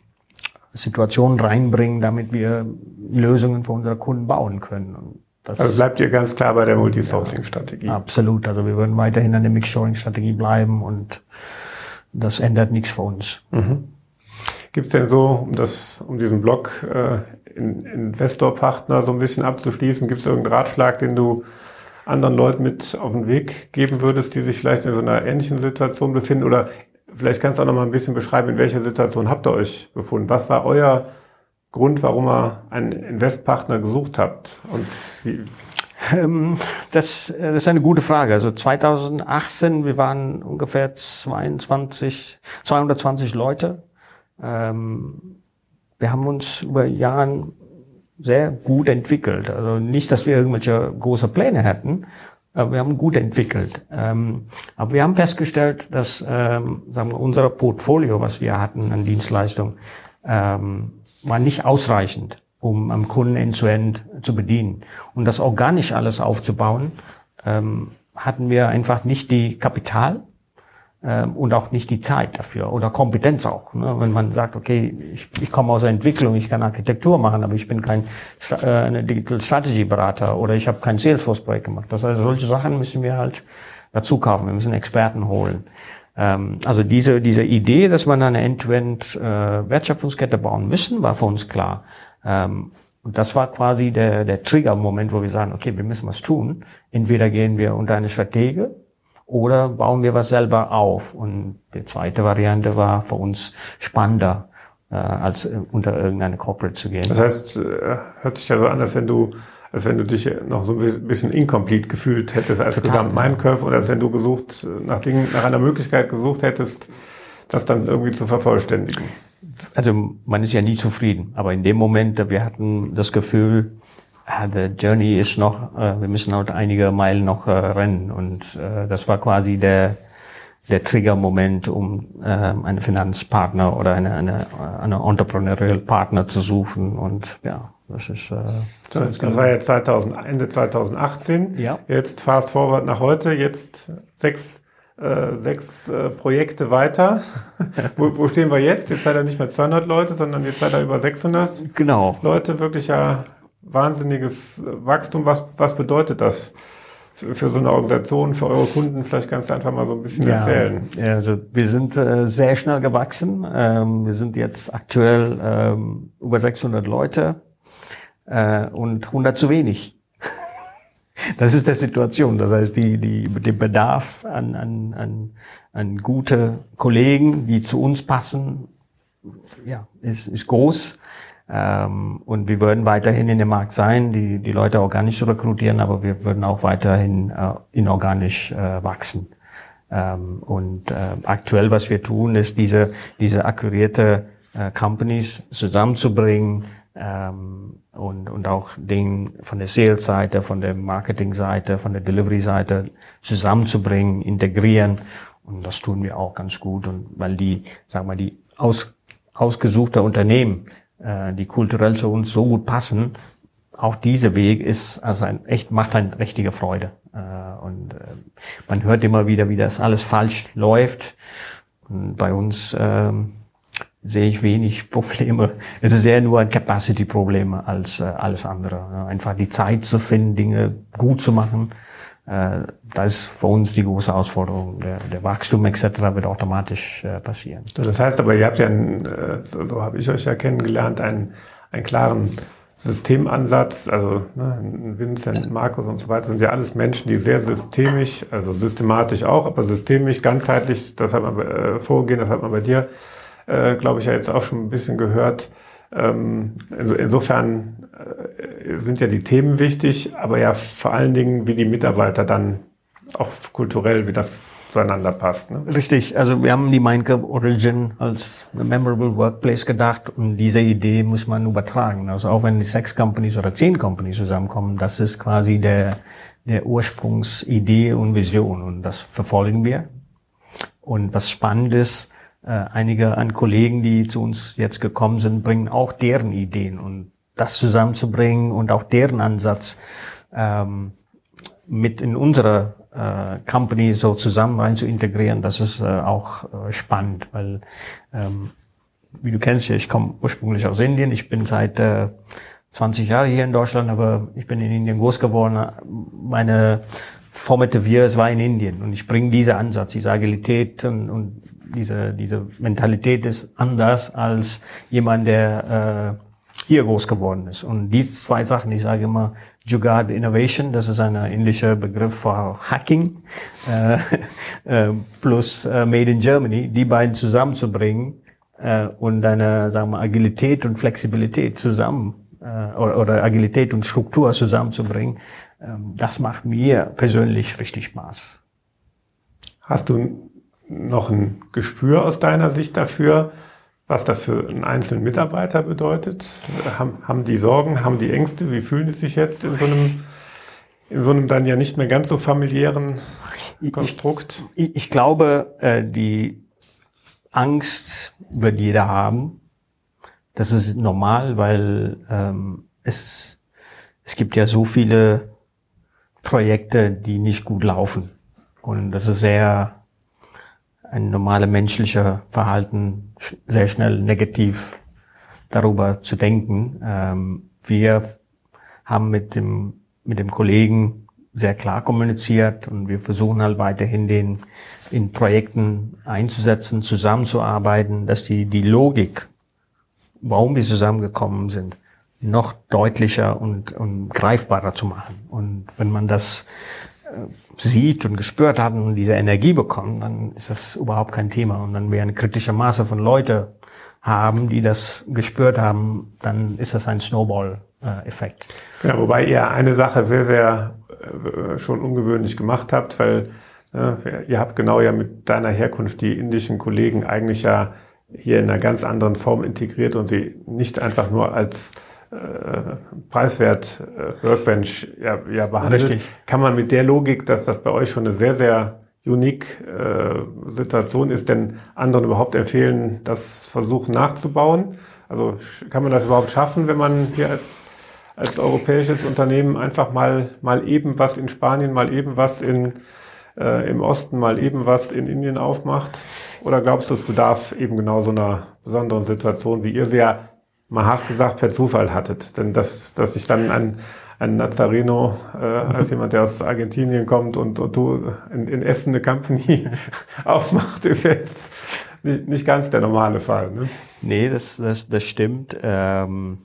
Situationen reinbringen, damit wir Lösungen für unsere Kunden bauen können. Und das also bleibt ihr ganz klar bei der Multisourcing-Strategie? Ja, absolut. Also wir würden weiterhin an der Mixshoring-Strategie bleiben und das ändert nichts für uns. Mhm. Gibt es denn so, um das, um diesen Blog äh, in, Investorpartner so ein bisschen abzuschließen, gibt es irgendeinen Ratschlag, den du anderen Leuten mit auf den Weg geben würdest, die sich vielleicht in so einer ähnlichen Situation befinden oder Vielleicht kannst du auch noch mal ein bisschen beschreiben, in welcher Situation habt ihr euch befunden? Was war euer Grund, warum ihr einen Investpartner gesucht habt? Und wie, ähm, das, äh, das ist eine gute Frage. Also 2018, wir waren ungefähr 22, 220 Leute. Ähm, wir haben uns über Jahren sehr gut entwickelt. Also nicht, dass wir irgendwelche große Pläne hätten, wir haben gut entwickelt. Ähm, aber wir haben festgestellt, dass ähm, sagen wir, unser Portfolio, was wir hatten an Dienstleistungen, ähm, war nicht ausreichend, um am Kunden end-to-end -End zu bedienen. Und das organisch alles aufzubauen, hatten wir einfach nicht die Kapital ähm, und auch nicht die Zeit dafür oder Kompetenz auch. Ne? Wenn man sagt, okay, ich, ich komme aus der Entwicklung, ich kann Architektur machen, aber ich bin kein äh, Digital Strategy Berater oder ich habe kein Salesforce Projekt gemacht. Das heißt, solche Sachen müssen wir halt dazu kaufen. Wir müssen Experten holen. Ähm, also diese diese Idee, dass man eine End-to-End äh, Wertschöpfungskette bauen müssen, war für uns klar. Ähm, und das war quasi der, der Trigger-Moment, wo wir sagen, okay, wir müssen was tun. Entweder gehen wir unter eine Strategie oder bauen wir was selber auf? Und die zweite Variante war für uns spannender, äh, als äh, unter irgendeine Corporate zu gehen. Das heißt, äh, hört sich ja so an, als wenn du als wenn du dich noch so ein bisschen incomplete gefühlt hättest als Total, gesamt Minecraft ja. oder als wenn du gesucht, nach, Dingen, nach einer Möglichkeit gesucht hättest, das dann irgendwie zu vervollständigen. Also man ist ja nie zufrieden, aber in dem Moment, wir hatten das Gefühl, Ah, the Journey ist noch, äh, wir müssen halt einige Meilen noch äh, rennen und äh, das war quasi der der Trigger-Moment, um äh, einen Finanzpartner oder eine, eine, eine Entrepreneurial Partner zu suchen und ja, das ist. Äh, das, das war jetzt 2000, Ende 2018. Ja. Jetzt fast forward nach heute, jetzt sechs äh, sechs äh, Projekte weiter. wo, wo stehen wir jetzt? Jetzt seid ihr nicht mehr 200 Leute, sondern jetzt seid ihr über 600 genau. Leute. Wirklich ja wahnsinniges Wachstum. Was, was bedeutet das für, so eine Organisation, für eure Kunden? Vielleicht kannst du einfach mal so ein bisschen ja, erzählen. Also wir sind äh, sehr schnell gewachsen. Ähm, wir sind jetzt aktuell ähm, über 600 Leute äh, und 100 zu wenig. Das ist der Situation. Das heißt, die, die, der Bedarf an, an, an, an gute Kollegen, die zu uns passen, ja, ist, ist groß. Ähm, und wir würden weiterhin in dem Markt sein, die, die Leute organisch rekrutieren, aber wir würden auch weiterhin äh, inorganisch äh, wachsen. Ähm, und äh, aktuell, was wir tun, ist diese, diese akkurierte äh, Companies zusammenzubringen ähm, und, und auch den von der Sales-Seite, von der Marketing-Seite, von der Delivery-Seite zusammenzubringen, integrieren. Und das tun wir auch ganz gut. Und weil die, sagen wir, die aus, ausgesuchte Unternehmen äh, die kulturell zu uns so gut passen, auch dieser Weg ist also ein echt macht eine richtige Freude äh, und äh, man hört immer wieder, wie das alles falsch läuft. Und bei uns ähm, sehe ich wenig Probleme. Es ist eher nur ein Capacity-Problem als alles andere. Einfach die Zeit zu finden, Dinge gut zu machen. Äh, das ist für uns die große Herausforderung. Der, der Wachstum etc. wird automatisch äh, passieren. Das heißt aber, ihr habt ja, einen, äh, so, habe ich euch ja kennengelernt, einen, einen klaren Systemansatz, also ne, Vincent, Markus und so weiter sind ja alles Menschen, die sehr systemisch, also systematisch auch, aber systemisch, ganzheitlich, das hat man äh, vorgehen, das hat man bei dir, äh, glaube ich, ja jetzt auch schon ein bisschen gehört. Ähm, inso, insofern äh, sind ja die Themen wichtig, aber ja vor allen Dingen, wie die Mitarbeiter dann auch kulturell, wie das zueinander passt. Ne? Richtig, also wir haben die Mindcap Origin als Memorable Workplace gedacht und diese Idee muss man übertragen. Also auch wenn die sechs Companies oder zehn Companies zusammenkommen, das ist quasi der, der Ursprungsidee und Vision und das verfolgen wir. Und was spannend ist, äh, einige an Kollegen, die zu uns jetzt gekommen sind, bringen auch deren Ideen. Und das zusammenzubringen und auch deren Ansatz ähm, mit in unsere äh, Company so zusammen rein zu integrieren, das ist äh, auch äh, spannend, weil ähm, wie du kennst, ich komme ursprünglich aus Indien, ich bin seit äh, 20 Jahren hier in Deutschland, aber ich bin in Indien groß geworden. Meine formative years war in Indien. Und ich bringe diese Ansatz, diese Agilität und, und diese, diese Mentalität ist anders als jemand, der äh, hier groß geworden ist. Und diese zwei Sachen, ich sage immer, Jugaad Innovation, das ist ein ähnlicher Begriff für Hacking, äh, äh, plus äh, Made in Germany, die beiden zusammenzubringen äh, und eine, sagen wir, Agilität und Flexibilität zusammen äh, oder, oder Agilität und Struktur zusammenzubringen, äh, das macht mir persönlich richtig Spaß. Hast du noch ein Gespür aus deiner Sicht dafür, was das für einen einzelnen Mitarbeiter bedeutet? Haben, haben die Sorgen, haben die Ängste? Wie fühlen die sich jetzt in so einem, in so einem dann ja nicht mehr ganz so familiären Konstrukt? Ich, ich glaube, äh, die Angst wird jeder haben. Das ist normal, weil ähm, es, es gibt ja so viele Projekte, die nicht gut laufen. Und das ist sehr ein normales menschlicher Verhalten sehr schnell negativ darüber zu denken. Ähm, wir haben mit dem, mit dem Kollegen sehr klar kommuniziert und wir versuchen halt weiterhin den in Projekten einzusetzen, zusammenzuarbeiten, dass die, die Logik, warum wir zusammengekommen sind, noch deutlicher und, und greifbarer zu machen. Und wenn man das sieht und gespürt hat und diese Energie bekommt, dann ist das überhaupt kein Thema. Und dann wir eine kritische Masse von Leute haben, die das gespürt haben, dann ist das ein Snowball-Effekt. Ja, wobei ihr eine Sache sehr, sehr äh, schon ungewöhnlich gemacht habt, weil äh, ihr habt genau ja mit deiner Herkunft die indischen Kollegen eigentlich ja hier in einer ganz anderen Form integriert und sie nicht einfach nur als preiswert äh, Workbench ja, ja behandelt, Richtig. kann man mit der Logik, dass das bei euch schon eine sehr, sehr unique äh, Situation ist, denn anderen überhaupt empfehlen, das versuchen nachzubauen? Also kann man das überhaupt schaffen, wenn man hier als, als europäisches Unternehmen einfach mal, mal eben was in Spanien, mal eben was in, äh, im Osten, mal eben was in Indien aufmacht? Oder glaubst du, es bedarf eben genau so einer besonderen Situation, wie ihr sie ja mal hart gesagt per Zufall hattet. Denn dass, dass sich dann ein, ein Nazareno, äh, als jemand, der aus Argentinien kommt und, und du in, in Essen eine Company aufmacht, ist jetzt nicht, nicht ganz der normale Fall. Ne? Nee, das, das, das stimmt. Ähm,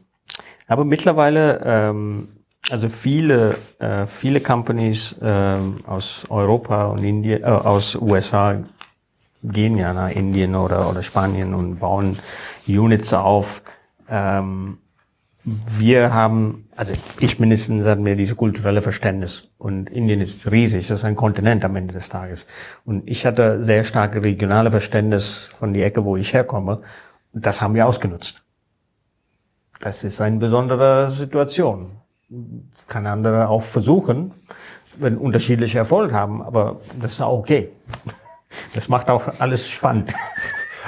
aber mittlerweile, ähm, also viele, äh, viele Companies ähm, aus Europa und Indien, äh, aus USA gehen ja nach Indien oder, oder Spanien und bauen Units auf, ähm, wir haben, also ich mindestens hatten wir diese kulturelle Verständnis und Indien ist riesig, das ist ein Kontinent am Ende des Tages. Und ich hatte sehr starke regionale Verständnis von die Ecke, wo ich herkomme. Das haben wir ausgenutzt. Das ist eine besondere Situation. Kann andere auch versuchen, wenn unterschiedliche Erfolg haben, aber das ist auch okay. Das macht auch alles spannend.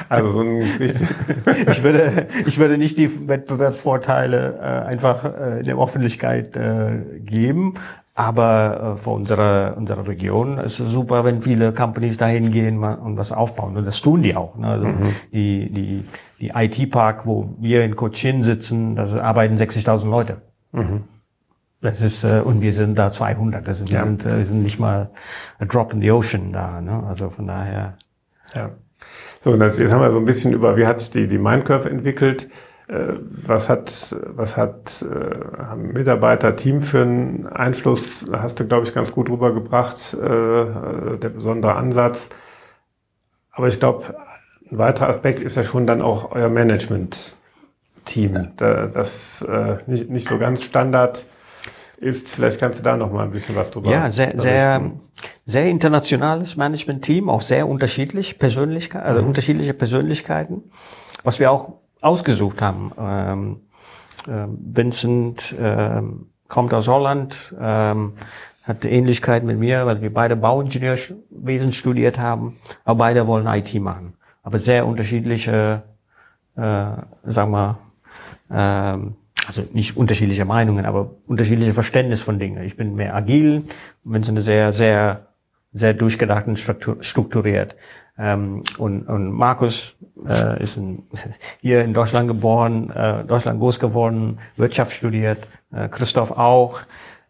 Also so ein ich würde ich würde nicht die Wettbewerbsvorteile äh, einfach äh, in der Öffentlichkeit äh, geben, aber äh, für unsere, unsere Region ist es super, wenn viele Companies dahin gehen und was aufbauen. Und das tun die auch. Ne? Also mhm. Die, die, die IT-Park, wo wir in Cochin sitzen, da arbeiten 60.000 Leute. Mhm. Das ist, äh, und wir sind da 200. Das sind, wir, sind, äh, wir sind nicht mal a drop in the ocean da. Ne? Also von daher. Ja. So, und das, jetzt haben wir so ein bisschen über, wie hat sich die, die Mindcurve entwickelt. Äh, was hat, was hat äh, Mitarbeiter, Team für einen Einfluss? Hast du, glaube ich, ganz gut rübergebracht, äh, der besondere Ansatz. Aber ich glaube, ein weiterer Aspekt ist ja schon dann auch euer Management-Team, das äh, nicht, nicht so ganz Standard ist. Vielleicht kannst du da noch mal ein bisschen was drüber Ja, sehr, sehr, sehr internationales Management-Team, auch sehr unterschiedlich, Persönlichkeit, also mhm. unterschiedliche Persönlichkeiten. Was wir auch ausgesucht haben. Ähm, äh, Vincent ähm, kommt aus Holland, ähm, hat Ähnlichkeit mit mir, weil wir beide Bauingenieurwesen studiert haben, aber beide wollen IT machen. Aber sehr unterschiedliche, äh, sagen wir, ähm, also nicht unterschiedliche Meinungen, aber unterschiedliche Verständnis von Dingen. Ich bin mehr agil, Vincent ist sehr, sehr, sehr durchgedacht und strukturiert. Ähm, und, und Markus äh, ist in, hier in Deutschland geboren, äh, Deutschland groß geworden, Wirtschaft studiert, äh, Christoph auch,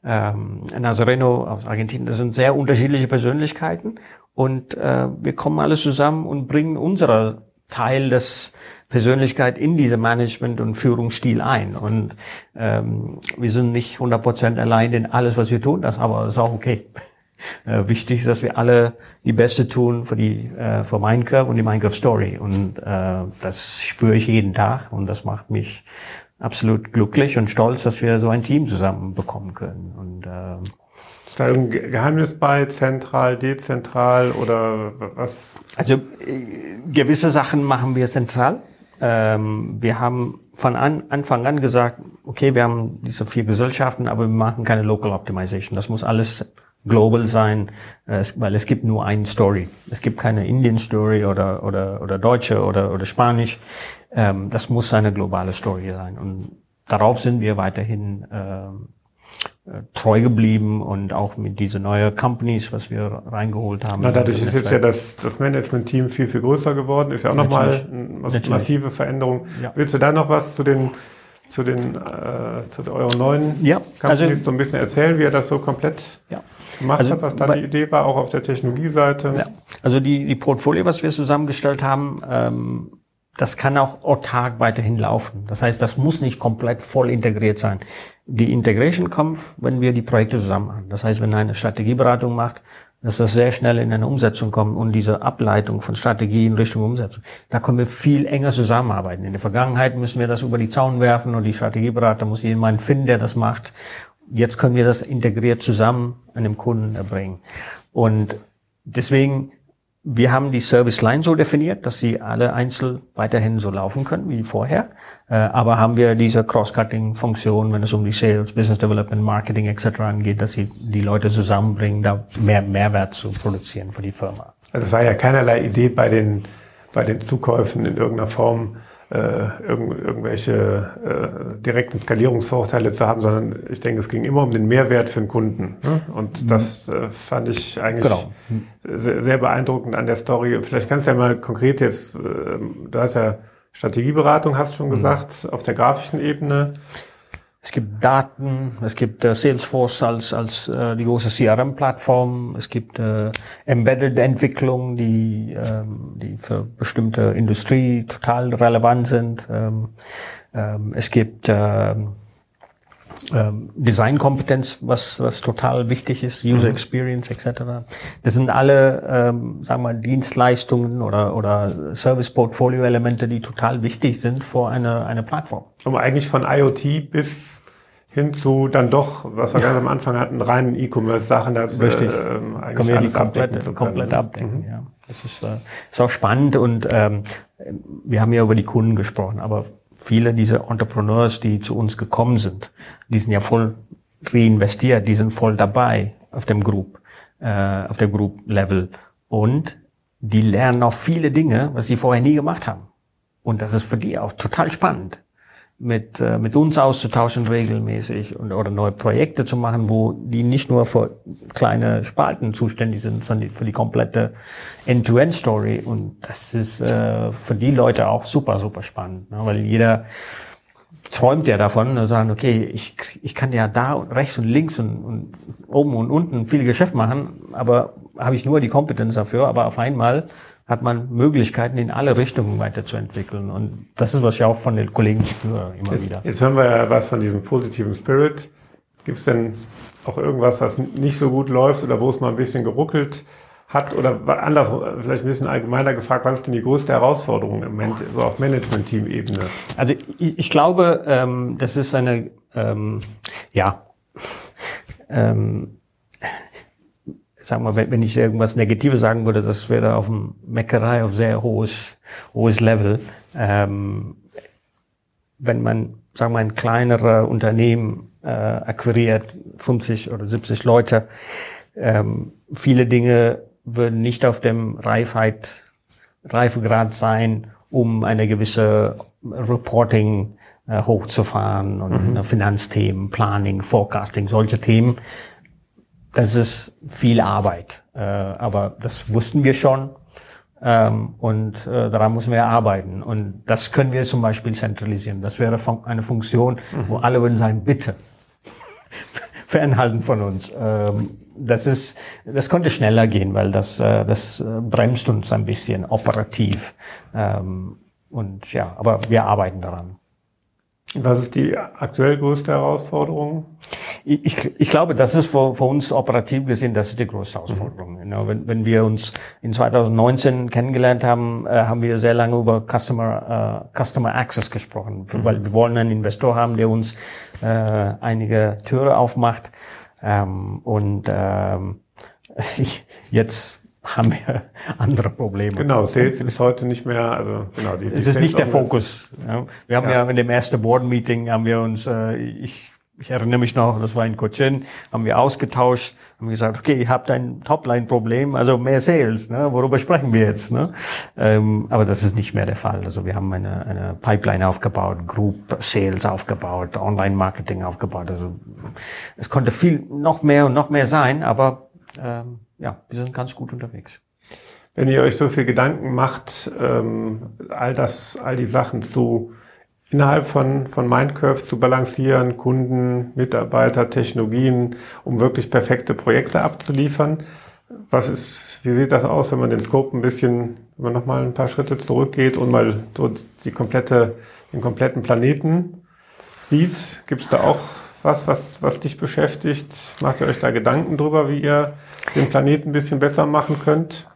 ähm, Nazareno aus Argentinien. Das sind sehr unterschiedliche Persönlichkeiten und äh, wir kommen alle zusammen und bringen unsere Teil des Persönlichkeit in diese Management- und Führungsstil ein. Und ähm, wir sind nicht 100% allein in alles, was wir tun, das aber ist auch okay. Äh, wichtig ist, dass wir alle die Beste tun für die äh, für Minecraft und die Minecraft Story. Und äh, das spüre ich jeden Tag und das macht mich absolut glücklich und stolz, dass wir so ein Team zusammen bekommen können. Und äh, ist da ein Geheimnis bei, zentral, dezentral oder was? Also äh, gewisse Sachen machen wir zentral. Ähm, wir haben von an, Anfang an gesagt, okay, wir haben diese vier Gesellschaften, aber wir machen keine Local Optimization. Das muss alles global sein, äh, weil es gibt nur eine Story. Es gibt keine Indian Story oder, oder, oder Deutsche oder, oder Spanisch. Ähm, das muss eine globale Story sein. Und darauf sind wir weiterhin äh, treu geblieben und auch mit diese neue Companies, was wir reingeholt haben. Na, dadurch ist jetzt ja das, das Management-Team viel, viel größer geworden. Ist ja auch nochmal eine massive Veränderung. Ja. Willst du da noch was zu den zu den äh, zu euren neuen ja, Companies also, so ein bisschen erzählen, wie er das so komplett ja. gemacht also, hat, was da die Idee war, auch auf der Technologieseite? Ja. Also die, die Portfolio, was wir zusammengestellt haben, ähm, das kann auch autark weiterhin laufen. Das heißt, das muss nicht komplett voll integriert sein. Die Integration kommt, wenn wir die Projekte zusammen machen. Das heißt, wenn eine Strategieberatung macht, dass das sehr schnell in eine Umsetzung kommt und diese Ableitung von Strategie in Richtung Umsetzung. Da können wir viel enger zusammenarbeiten. In der Vergangenheit müssen wir das über die Zaun werfen und die Strategieberater muss jemand finden, der das macht. Jetzt können wir das integriert zusammen an dem Kunden erbringen. Und deswegen wir haben die Service Line so definiert, dass sie alle einzeln weiterhin so laufen können wie vorher. Äh, aber haben wir diese Cross-Cutting-Funktion, wenn es um die Sales, Business Development, Marketing etc. angeht, dass sie die Leute zusammenbringen, da mehr Mehrwert zu produzieren für die Firma. Also es war ja keinerlei Idee bei den, bei den Zukäufen in irgendeiner Form, äh, irgend, irgendwelche äh, direkten Skalierungsvorteile zu haben, sondern ich denke, es ging immer um den Mehrwert für den Kunden. Ne? Und mhm. das äh, fand ich eigentlich genau. sehr, sehr, beeindruckend an der Story. Vielleicht kannst du ja mal konkret jetzt, äh, du hast ja Strategieberatung, hast du schon mhm. gesagt, mhm. auf der grafischen Ebene. Es gibt Daten, es gibt äh, Salesforce als, als äh, die große CRM-Plattform, es gibt äh, Embedded-Entwicklung, die, ähm, die für bestimmte Industrie total relevant sind. Ähm, ähm, es gibt ähm, ähm, Designkompetenz, was, was total wichtig ist, User mhm. Experience etc. Das sind alle, ähm, sagen wir mal, Dienstleistungen oder, oder Service-Portfolio-Elemente, die total wichtig sind für eine, eine Plattform. Um eigentlich von IoT bis hin zu dann doch, was wir ganz am Anfang hatten, reinen E-Commerce-Sachen, das Richtig. Äh, eigentlich Können alles komplett, abdecken komplett ne? abdecken. Mhm. Ja. Das ist, äh, ist auch spannend und ähm, wir haben ja über die Kunden gesprochen, aber viele dieser Entrepreneurs, die zu uns gekommen sind, die sind ja voll reinvestiert, die sind voll dabei auf dem Group, äh, auf dem Group Level. Und die lernen auch viele Dinge, was sie vorher nie gemacht haben. Und das ist für die auch total spannend, mit, äh, mit uns auszutauschen regelmäßig und, oder neue Projekte zu machen, wo die nicht nur für kleine Spalten zuständig sind, sondern für die komplette End-to-End-Story. Und das ist äh, für die Leute auch super, super spannend, ne? weil jeder träumt ja davon und sagen, okay, ich, ich kann ja da rechts und links und, und oben und unten viel Geschäft machen, aber habe ich nur die Kompetenz dafür, aber auf einmal hat man Möglichkeiten in alle Richtungen weiterzuentwickeln. Und das ist, was ich auch von den Kollegen spüre immer jetzt, wieder. Jetzt hören wir ja was von diesem positiven Spirit. Gibt es denn auch irgendwas, was nicht so gut läuft oder wo es mal ein bisschen geruckelt hat? Oder anders, vielleicht ein bisschen allgemeiner gefragt, was ist denn die größte Herausforderung im Moment so auf Management-Team-Ebene? Also ich, ich glaube, ähm, das ist eine, ähm, ja, ähm, sagen wir, wenn ich irgendwas Negatives sagen würde, das wäre auf dem Meckerei auf sehr hohes, hohes Level. Ähm, wenn man, sagen wir, ein kleinerer Unternehmen äh, akquiriert, 50 oder 70 Leute, ähm, viele Dinge würden nicht auf dem Reifheit, Reifegrad sein, um eine gewisse Reporting äh, hochzufahren und mhm. Finanzthemen, Planning, Forecasting, solche Themen das ist viel Arbeit. Äh, aber das wussten wir schon. Ähm, und äh, daran müssen wir arbeiten. Und das können wir zum Beispiel zentralisieren. Das wäre fun eine Funktion, mhm. wo alle würden sagen, bitte, fernhalten von uns. Ähm, das ist, das konnte schneller gehen, weil das, äh, das äh, bremst uns ein bisschen operativ. Ähm, und ja, aber wir arbeiten daran. Was ist die aktuell größte Herausforderung? Ich, ich glaube, das ist für, für uns operativ gesehen, das ist die größte Herausforderung. Mhm. Genau, wenn, wenn wir uns in 2019 kennengelernt haben, äh, haben wir sehr lange über Customer, äh, Customer Access gesprochen, mhm. weil wir wollen einen Investor haben, der uns äh, einige Türe aufmacht. Ähm, und ähm, jetzt haben wir andere Probleme. Genau, Sales ist heute nicht mehr, also genau. Die, die es ist nicht der Fokus. Ja. Wir haben ja. ja in dem ersten Board-Meeting haben wir uns, äh, ich, ich erinnere mich noch, das war in Cochin, haben wir ausgetauscht, haben gesagt, okay, ihr habt ein Topline-Problem, also mehr Sales, ne? worüber sprechen wir jetzt? Ne? Ähm, aber das ist nicht mehr der Fall. Also wir haben eine, eine Pipeline aufgebaut, Group Sales aufgebaut, Online-Marketing aufgebaut. Also es konnte viel noch mehr und noch mehr sein, aber ähm, ja, wir sind ganz gut unterwegs. Wenn ihr euch so viel Gedanken macht, ähm, all das, all die Sachen zu innerhalb von, von Mindcurve zu balancieren, Kunden, Mitarbeiter, Technologien, um wirklich perfekte Projekte abzuliefern. Was ist, wie sieht das aus, wenn man den Scope ein bisschen, wenn man nochmal ein paar Schritte zurückgeht und mal so die komplette, den kompletten Planeten sieht? Gibt es da auch was, was, was dich beschäftigt? Macht ihr euch da Gedanken drüber, wie ihr den Planeten ein bisschen besser machen könnt?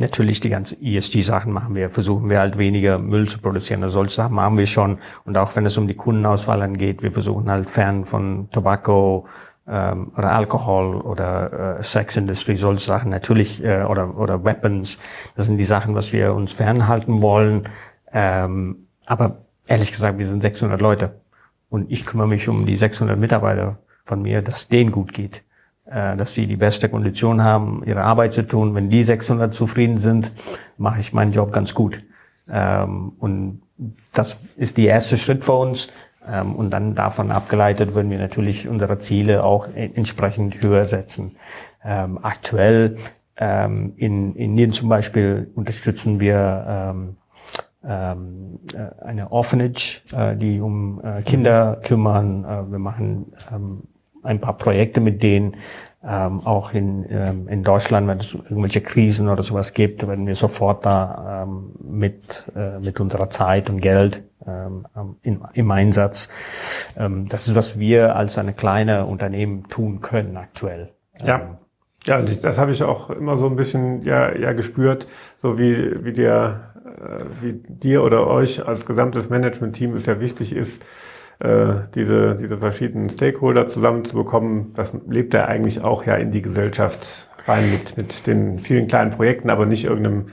Natürlich die ganzen ESG-Sachen machen wir, versuchen wir halt weniger Müll zu produzieren. Also solche Sachen machen wir schon. Und auch wenn es um die Kundenauswahl angeht, wir versuchen halt fern von Tobacco ähm, oder Alkohol oder äh, Sex Industry, solche Sachen natürlich äh, oder oder Weapons. Das sind die Sachen, was wir uns fernhalten wollen. Ähm, aber ehrlich gesagt, wir sind 600 Leute und ich kümmere mich um die 600 Mitarbeiter von mir, dass denen gut geht, dass sie die beste Kondition haben, ihre Arbeit zu tun. Wenn die 600 zufrieden sind, mache ich meinen Job ganz gut. Ähm, und das ist der erste Schritt für uns. Ähm, und dann davon abgeleitet würden wir natürlich unsere Ziele auch entsprechend höher setzen. Ähm, aktuell in Indien zum Beispiel unterstützen wir äh, eine Orphanage, äh, die um äh, Kinder kümmern. Äh, wir machen ein paar Projekte mit denen. Ähm, auch in, ähm, in Deutschland, wenn es irgendwelche Krisen oder sowas gibt, werden wir sofort da ähm, mit, äh, mit unserer Zeit und Geld ähm, in, im Einsatz. Ähm, das ist, was wir als eine kleine Unternehmen tun können aktuell. Ja. Ähm, ja, und das habe ich auch immer so ein bisschen ja, ja gespürt, so wie, wie der äh, wie dir oder euch als gesamtes Management-Team es ja wichtig ist, diese, diese verschiedenen Stakeholder zusammenzubekommen. Das lebt er eigentlich auch ja in die Gesellschaft rein mit, mit den vielen kleinen Projekten, aber nicht irgendeinem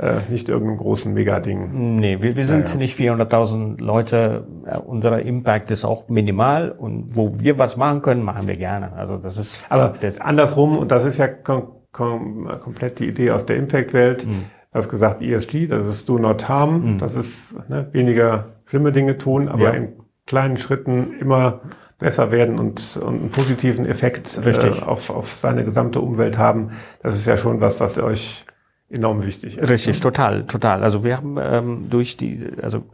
äh, nicht irgendeinem großen Megading. Nee, wir, wir sind ja, ja. nicht 400.000 Leute. Unser Impact ist auch minimal und wo wir was machen können, machen wir gerne. Also das ist. Aber das andersrum und das ist ja kom komplett die Idee aus der Impact-Welt. Mhm. Du hast gesagt ESG, das ist Do Not Harm, mhm. das ist ne, weniger schlimme Dinge tun, aber ja. in kleinen Schritten immer besser werden und, und einen positiven Effekt äh, auf, auf seine gesamte Umwelt haben. Das ist ja schon was, was euch enorm wichtig ist. Richtig, ne? total, total. Also wir haben ähm, durch die, also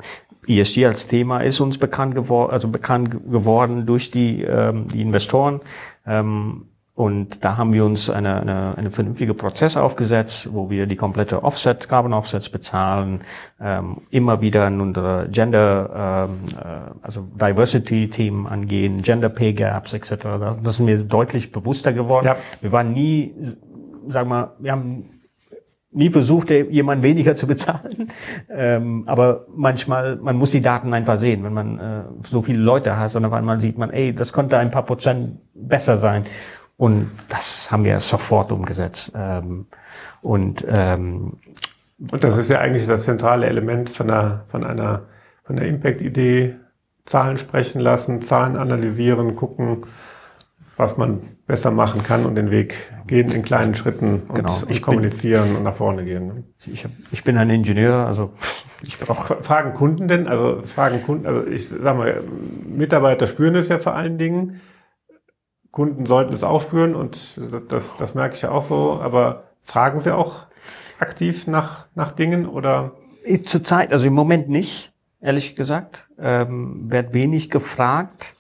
ESG als Thema ist uns bekannt geworden, also bekannt geworden durch die, ähm, die Investoren. Ähm, und da haben wir uns eine, eine, eine vernünftige Prozess aufgesetzt, wo wir die komplette Offset, Carbon Offsets bezahlen, ähm, immer wieder in unsere Gender, ähm, äh, also Diversity-Themen angehen, Gender Pay Gaps etc. Das, das ist mir deutlich bewusster geworden. Ja. Wir waren nie, sag mal, wir haben nie versucht, jemand weniger zu bezahlen. Ähm, aber manchmal, man muss die Daten einfach sehen. Wenn man äh, so viele Leute hat, und auf einmal sieht man, ey, das konnte ein paar Prozent besser sein. Und das haben wir sofort umgesetzt. Ähm, und, ähm, und das ist ja eigentlich das zentrale Element von einer, von einer, von der Impact-Idee. Zahlen sprechen lassen, Zahlen analysieren, gucken, was man besser machen kann und den Weg gehen in kleinen Schritten und, genau. und kommunizieren bin, und nach vorne gehen. Ne? Ich, hab, ich bin ein Ingenieur, also ich brauche. Fragen Kunden denn? Also fragen Kunden, also ich sag mal, Mitarbeiter spüren es ja vor allen Dingen. Kunden sollten es auch spüren und das, das merke ich ja auch so, aber fragen sie auch aktiv nach, nach Dingen oder? Zurzeit, also im Moment nicht, ehrlich gesagt. Ähm, wird wenig gefragt.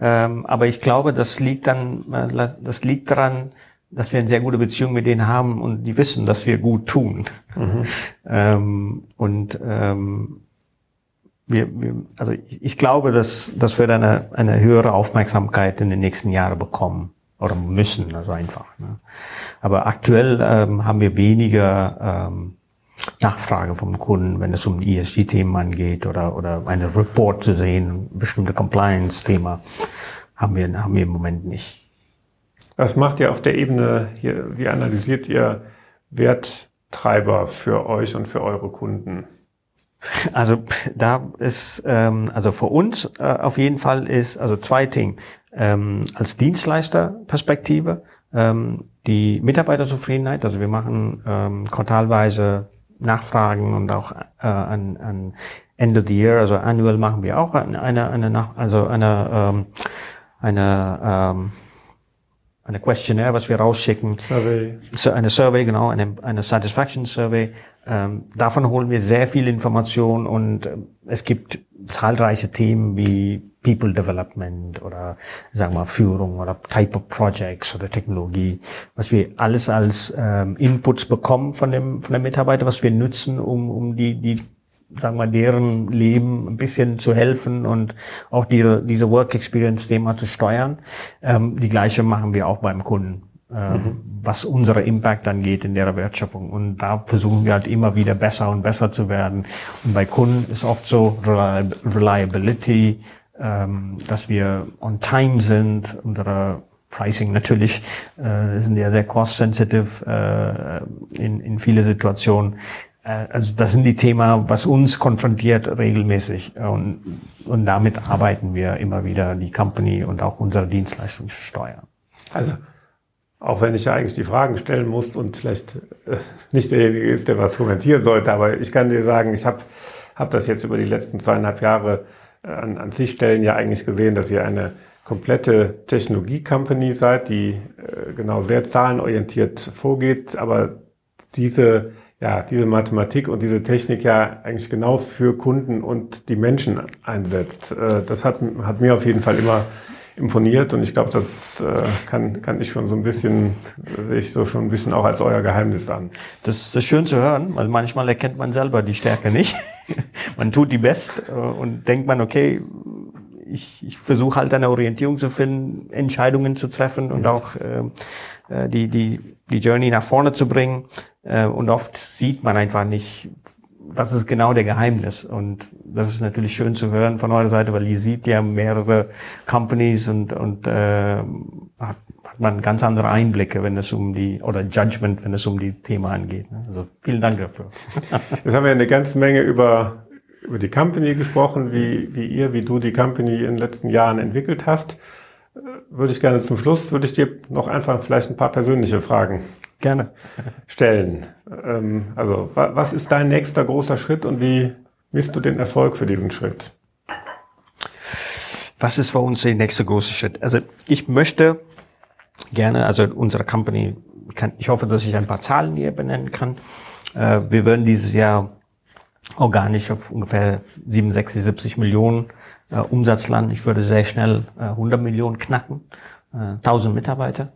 Ähm, aber ich glaube, das liegt dann, äh, das liegt daran, dass wir eine sehr gute Beziehung mit denen haben und die wissen, dass wir gut tun. Mhm. ähm, und ähm, wir, wir, also ich, ich, glaube, dass, dass wir dann eine, eine höhere Aufmerksamkeit in den nächsten Jahren bekommen oder müssen, also einfach. Ne? Aber aktuell ähm, haben wir weniger ähm, Nachfrage vom Kunden, wenn es um ESG-Themen angeht oder, oder eine Report zu sehen, bestimmte Compliance-Thema, haben wir, haben wir im Moment nicht. Was macht ihr auf der Ebene hier? Wie analysiert ihr Werttreiber für euch und für eure Kunden? Also da ist, ähm, also für uns äh, auf jeden Fall ist, also zwei Themen. Ähm, als Dienstleisterperspektive, ähm, die Mitarbeiterzufriedenheit, also wir machen ähm, quartalweise Nachfragen und auch äh, an, an End of the Year, also annual machen wir auch eine, eine, eine Nach also eine, ähm, eine, ähm, eine Questionnaire, was wir rausschicken. Survey. Eine Survey, genau, eine, eine Satisfaction Survey. Ähm, davon holen wir sehr viel Information und äh, es gibt zahlreiche Themen wie People Development oder sagen wir Führung oder Type of Projects oder Technologie, was wir alles als ähm, Inputs bekommen von dem von der Mitarbeiter, was wir nutzen, um um die die sagen wir deren Leben ein bisschen zu helfen und auch diese diese Work Experience Thema zu steuern. Ähm, die gleiche machen wir auch beim Kunden. Ähm, was unsere Impact angeht in der Wertschöpfung. Und da versuchen wir halt immer wieder besser und besser zu werden. Und bei Kunden ist oft so Reliability, ähm, dass wir on time sind, unsere Pricing natürlich äh, sind ja sehr cost-sensitive äh, in, in viele Situationen. Äh, also das sind die Themen, was uns konfrontiert regelmäßig und, und damit arbeiten wir immer wieder die Company und auch unsere Dienstleistungssteuer. Also auch wenn ich ja eigentlich die Fragen stellen muss und vielleicht äh, nicht derjenige ist, der was kommentieren sollte, aber ich kann dir sagen, ich habe hab das jetzt über die letzten zweieinhalb Jahre an, an sich Stellen ja eigentlich gesehen, dass ihr eine komplette Technologie-Company seid, die äh, genau sehr zahlenorientiert vorgeht, aber diese, ja, diese Mathematik und diese Technik ja eigentlich genau für Kunden und die Menschen einsetzt. Äh, das hat, hat mir auf jeden Fall immer imponiert und ich glaube, das äh, kann, kann ich schon so ein bisschen, sehe ich so schon ein bisschen auch als euer Geheimnis an. Das, ist schön zu hören, weil manchmal erkennt man selber die Stärke nicht. man tut die best äh, und denkt man, okay, ich, ich versuche halt eine Orientierung zu finden, Entscheidungen zu treffen und auch äh, äh, die, die, die Journey nach vorne zu bringen. Äh, und oft sieht man einfach nicht, was ist genau der Geheimnis? Und das ist natürlich schön zu hören von eurer Seite, weil ihr sieht ja mehrere Companies und, und äh, hat, hat man ganz andere Einblicke, wenn es um die, oder Judgment, wenn es um die Thema angeht. Ne? Also vielen Dank dafür. Jetzt haben wir eine ganze Menge über, über die Company gesprochen, wie, wie ihr, wie du die Company in den letzten Jahren entwickelt hast. Würde ich gerne zum Schluss, würde ich dir noch einfach vielleicht ein paar persönliche Fragen Gerne. stellen. Ähm, also, wa was ist dein nächster großer Schritt und wie misst du den Erfolg für diesen Schritt? Was ist für uns der nächste große Schritt? Also ich möchte gerne, also unsere Company, ich, kann, ich hoffe, dass ich ein paar Zahlen hier benennen kann. Äh, wir werden dieses Jahr organisch auf ungefähr 67, 70 Millionen äh, Umsatz landen. Ich würde sehr schnell äh, 100 Millionen knacken, äh, 1000 Mitarbeiter.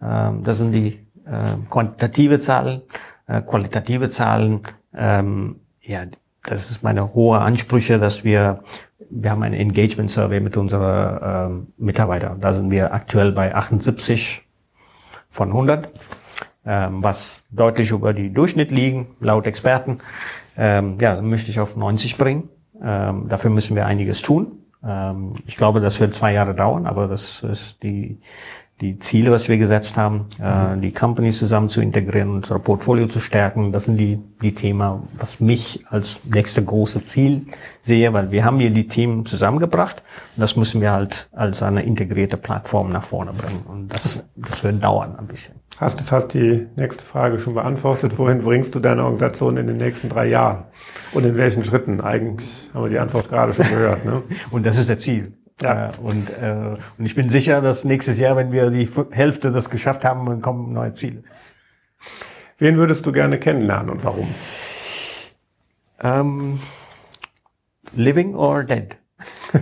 Ähm, das sind die äh, quantitative Zahlen. Äh, qualitative Zahlen, ähm, ja, das ist meine hohe Ansprüche, dass wir, wir haben ein Engagement Survey mit unseren ähm, Mitarbeitern. Da sind wir aktuell bei 78 von 100, ähm, was deutlich über die Durchschnitt liegen, laut Experten. Ähm, ja, möchte ich auf 90 bringen. Ähm, dafür müssen wir einiges tun. Ähm, ich glaube, das wird zwei Jahre dauern, aber das ist die, die Ziele, was wir gesetzt haben, äh, die Companies zusammen zu integrieren, unser Portfolio zu stärken. Das sind die, die Themen, was mich als nächste große Ziel sehe, weil wir haben hier die Themen zusammengebracht und das müssen wir halt als eine integrierte Plattform nach vorne bringen. Und das, das wird dauern ein bisschen. Hast du fast die nächste Frage schon beantwortet. Wohin bringst du deine Organisation in den nächsten drei Jahren? Und in welchen Schritten? Eigentlich haben wir die Antwort gerade schon gehört. Ne? Und das ist der Ziel. Ja. Äh, und, äh, und ich bin sicher, dass nächstes Jahr, wenn wir die Hälfte das geschafft haben, dann kommen neue Ziele. Wen würdest du gerne kennenlernen und warum? Ähm, living or dead?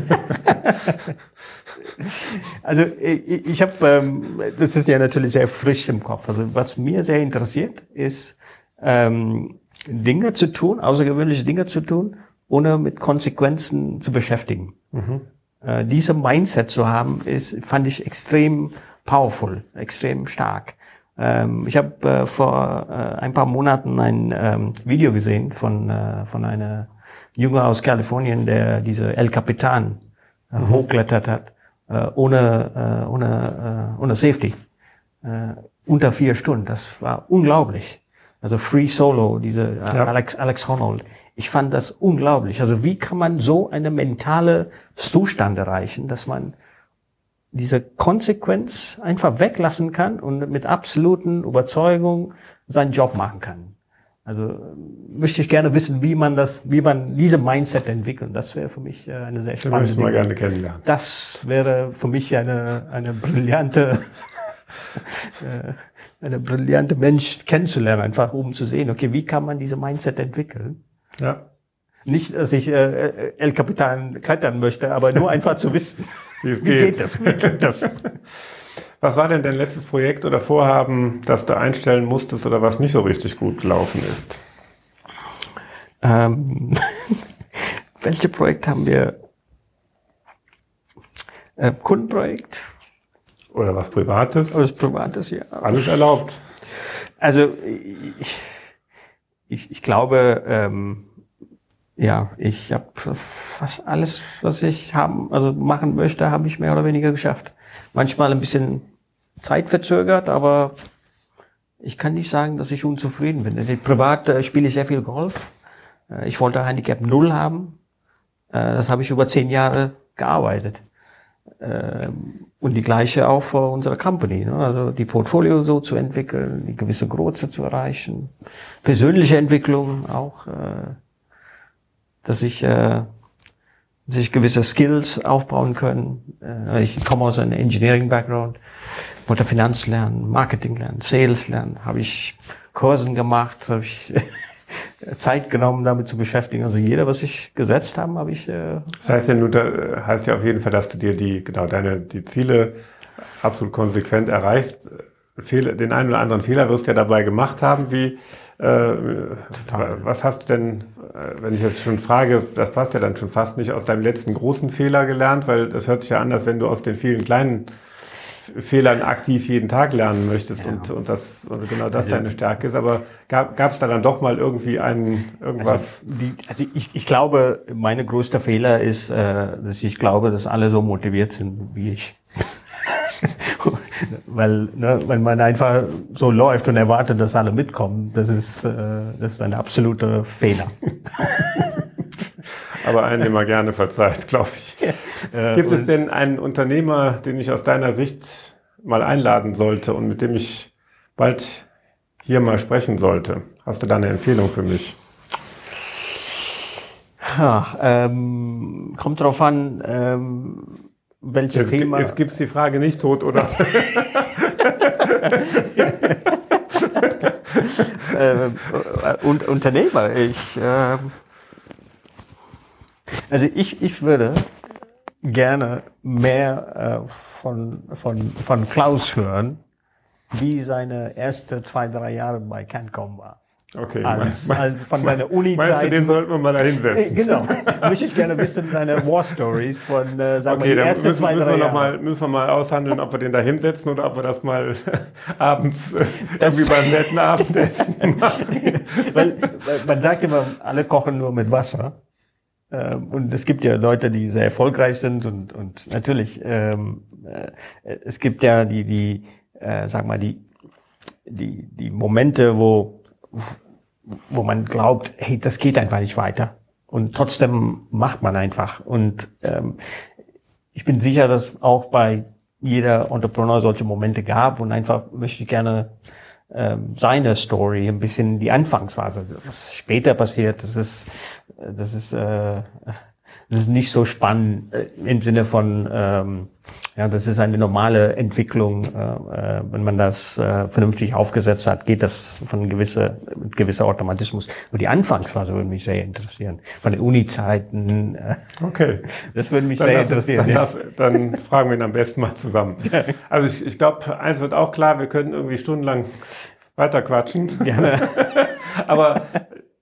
also ich, ich habe, ähm, das ist ja natürlich sehr frisch im Kopf. Also was mir sehr interessiert, ist ähm, Dinge zu tun, außergewöhnliche Dinge zu tun, ohne mit Konsequenzen zu beschäftigen. Mhm. Äh, diese Mindset zu haben, ist, fand ich extrem powerful, extrem stark. Ähm, ich habe äh, vor äh, ein paar Monaten ein ähm, Video gesehen von, äh, von einer Junge aus Kalifornien, der diese El Capitan äh, mhm. hochklettert hat, äh, ohne, äh, ohne, äh, ohne Safety. Äh, unter vier Stunden. Das war unglaublich. Also Free Solo, diese äh, ja. Alex, Alex Honnold. Ich fand das unglaublich. Also wie kann man so eine mentale Zustand erreichen, dass man diese Konsequenz einfach weglassen kann und mit absoluten Überzeugung seinen Job machen kann. Also möchte ich gerne wissen, wie man das, wie man diese Mindset entwickelt. Das wäre für mich äh, eine sehr spannende. Das wir gerne kennenlernen. Das wäre für mich eine eine brillante äh, eine brillante Mensch kennenzulernen, einfach um zu sehen, okay, wie kann man diese Mindset entwickeln? Ja. Nicht, dass ich äh, El Capitan klettern möchte, aber nur einfach zu wissen, wie es geht. Wie geht das? Wie geht das? Was war denn dein letztes Projekt oder Vorhaben, das du einstellen musstest oder was nicht so richtig gut gelaufen ist? Ähm, welche Projekt haben wir? Äh, Kundenprojekt. Oder was Privates? Was Privates, ja. Alles erlaubt. Also ich, ich, ich glaube, ähm, ja, ich habe fast alles, was ich haben, also machen möchte, habe ich mehr oder weniger geschafft. Manchmal ein bisschen zeitverzögert, aber ich kann nicht sagen, dass ich unzufrieden bin. Also privat äh, spiele ich sehr viel Golf. Äh, ich wollte Handicap Null haben. Äh, das habe ich über zehn Jahre gearbeitet. Äh, und die gleiche auch für unsere Company. Ne? Also die Portfolio so zu entwickeln, die gewisse Größe zu erreichen. Persönliche Entwicklung auch, äh, dass ich äh, sich gewisse Skills aufbauen können. Äh, ich komme aus einem Engineering-Background, wollte Finanz lernen, Marketing lernen, Sales lernen, habe ich Kursen gemacht, habe ich Zeit genommen, damit zu beschäftigen. Also jeder, was ich gesetzt habe, habe ich. Äh das heißt ja nur, da heißt ja auf jeden Fall, dass du dir die genau deine die Ziele absolut konsequent erreichst. Fehler, den einen oder anderen Fehler wirst du ja dabei gemacht haben. Wie äh, was hast du denn, äh, wenn ich jetzt schon frage, das passt ja dann schon fast nicht, aus deinem letzten großen Fehler gelernt, weil das hört sich ja an, als wenn du aus den vielen kleinen Fehlern aktiv jeden Tag lernen möchtest ja. und, und das und genau das also, deine Stärke ist. Aber gab es da dann doch mal irgendwie einen irgendwas? Also, die, also ich, ich glaube, meine größte Fehler ist, äh, dass ich glaube, dass alle so motiviert sind wie ich. Weil, ne, wenn man einfach so läuft und erwartet, dass alle mitkommen, das ist, äh, das ist ein absoluter Fehler. Aber einen, den man gerne verzeiht, glaube ich. Ja. Gibt es denn einen Unternehmer, den ich aus deiner Sicht mal einladen sollte und mit dem ich bald hier mal sprechen sollte? Hast du da eine Empfehlung für mich? Ja, ähm, kommt drauf an, ähm, welches es, Thema. Es gibt die Frage nicht tot, oder? äh, und Unternehmer. Ich, äh, also ich, ich würde gerne mehr äh, von, von, von Klaus hören, wie seine erste zwei, drei Jahre bei CanCom war. Okay. Als, mein, als von deiner Uni-Zeit. Meinst du, den sollten wir mal da hinsetzen? Genau. Möchte ich gerne wissen, deine War Stories von, äh, sagen okay, wir, die dann ersten müssen, zwei, müssen drei wir noch mal, müssen wir mal aushandeln, ob wir den da hinsetzen oder ob wir das mal abends äh, irgendwie beim netten Abendessen machen. weil, weil man sagt immer, alle kochen nur mit Wasser. Ähm, und es gibt ja Leute, die sehr erfolgreich sind und, und natürlich, ähm, äh, es gibt ja die, die, äh, sag mal, die, die, die Momente, wo, wo man glaubt, hey, das geht einfach nicht weiter. Und trotzdem macht man einfach. Und ähm, ich bin sicher, dass auch bei jeder Entrepreneur solche Momente gab und einfach möchte ich gerne ähm, seine Story, ein bisschen die Anfangsphase. Was später passiert, das ist, das ist, äh, das ist nicht so spannend äh, im Sinne von, ähm, ja, das ist eine normale Entwicklung. Äh, äh, wenn man das äh, vernünftig aufgesetzt hat, geht das von gewisser, mit gewisser Automatismus. Und die Anfangsphase würde mich sehr interessieren. Von den Uni-Zeiten. Äh, Okay. das würde mich Dann, sehr lass, interessieren. dann, ja. lass, dann fragen wir ihn am besten mal zusammen. Also ich, ich glaube, eins wird auch klar, wir könnten irgendwie stundenlang weiter quatschen. Gerne. Aber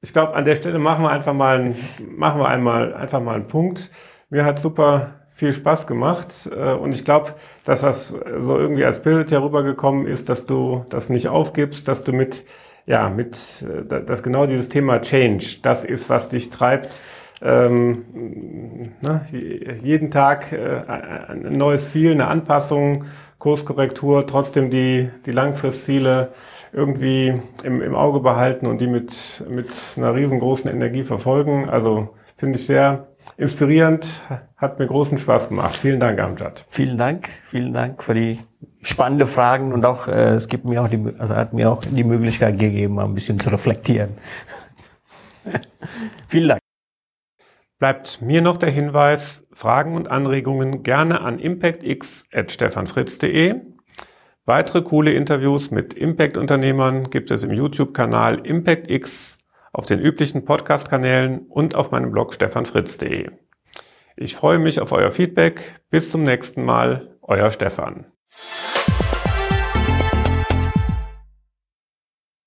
ich glaube, an der Stelle machen wir einfach mal, einen, machen wir einmal einfach mal einen Punkt. Mir hat super viel Spaß gemacht äh, und ich glaube, das was so irgendwie als Bild herübergekommen ist, dass du das nicht aufgibst, dass du mit ja mit äh, dass genau dieses Thema Change, das ist was dich treibt. Ähm, ne, jeden Tag äh, ein neues Ziel, eine Anpassung, Kurskorrektur, trotzdem die die Langfristziele irgendwie im, im Auge behalten und die mit, mit einer riesengroßen Energie verfolgen. Also finde ich sehr inspirierend, hat mir großen Spaß gemacht. Vielen Dank, Amjad. Vielen Dank, vielen Dank für die spannende Fragen und auch äh, es gibt mir auch die, also hat mir auch die Möglichkeit gegeben, mal ein bisschen zu reflektieren. vielen Dank. Bleibt mir noch der Hinweis, Fragen und Anregungen gerne an impactx.stefanfritz.de. Weitere coole Interviews mit Impact-Unternehmern gibt es im YouTube-Kanal ImpactX, auf den üblichen Podcast-Kanälen und auf meinem Blog stefanfritz.de. Ich freue mich auf euer Feedback. Bis zum nächsten Mal, euer Stefan.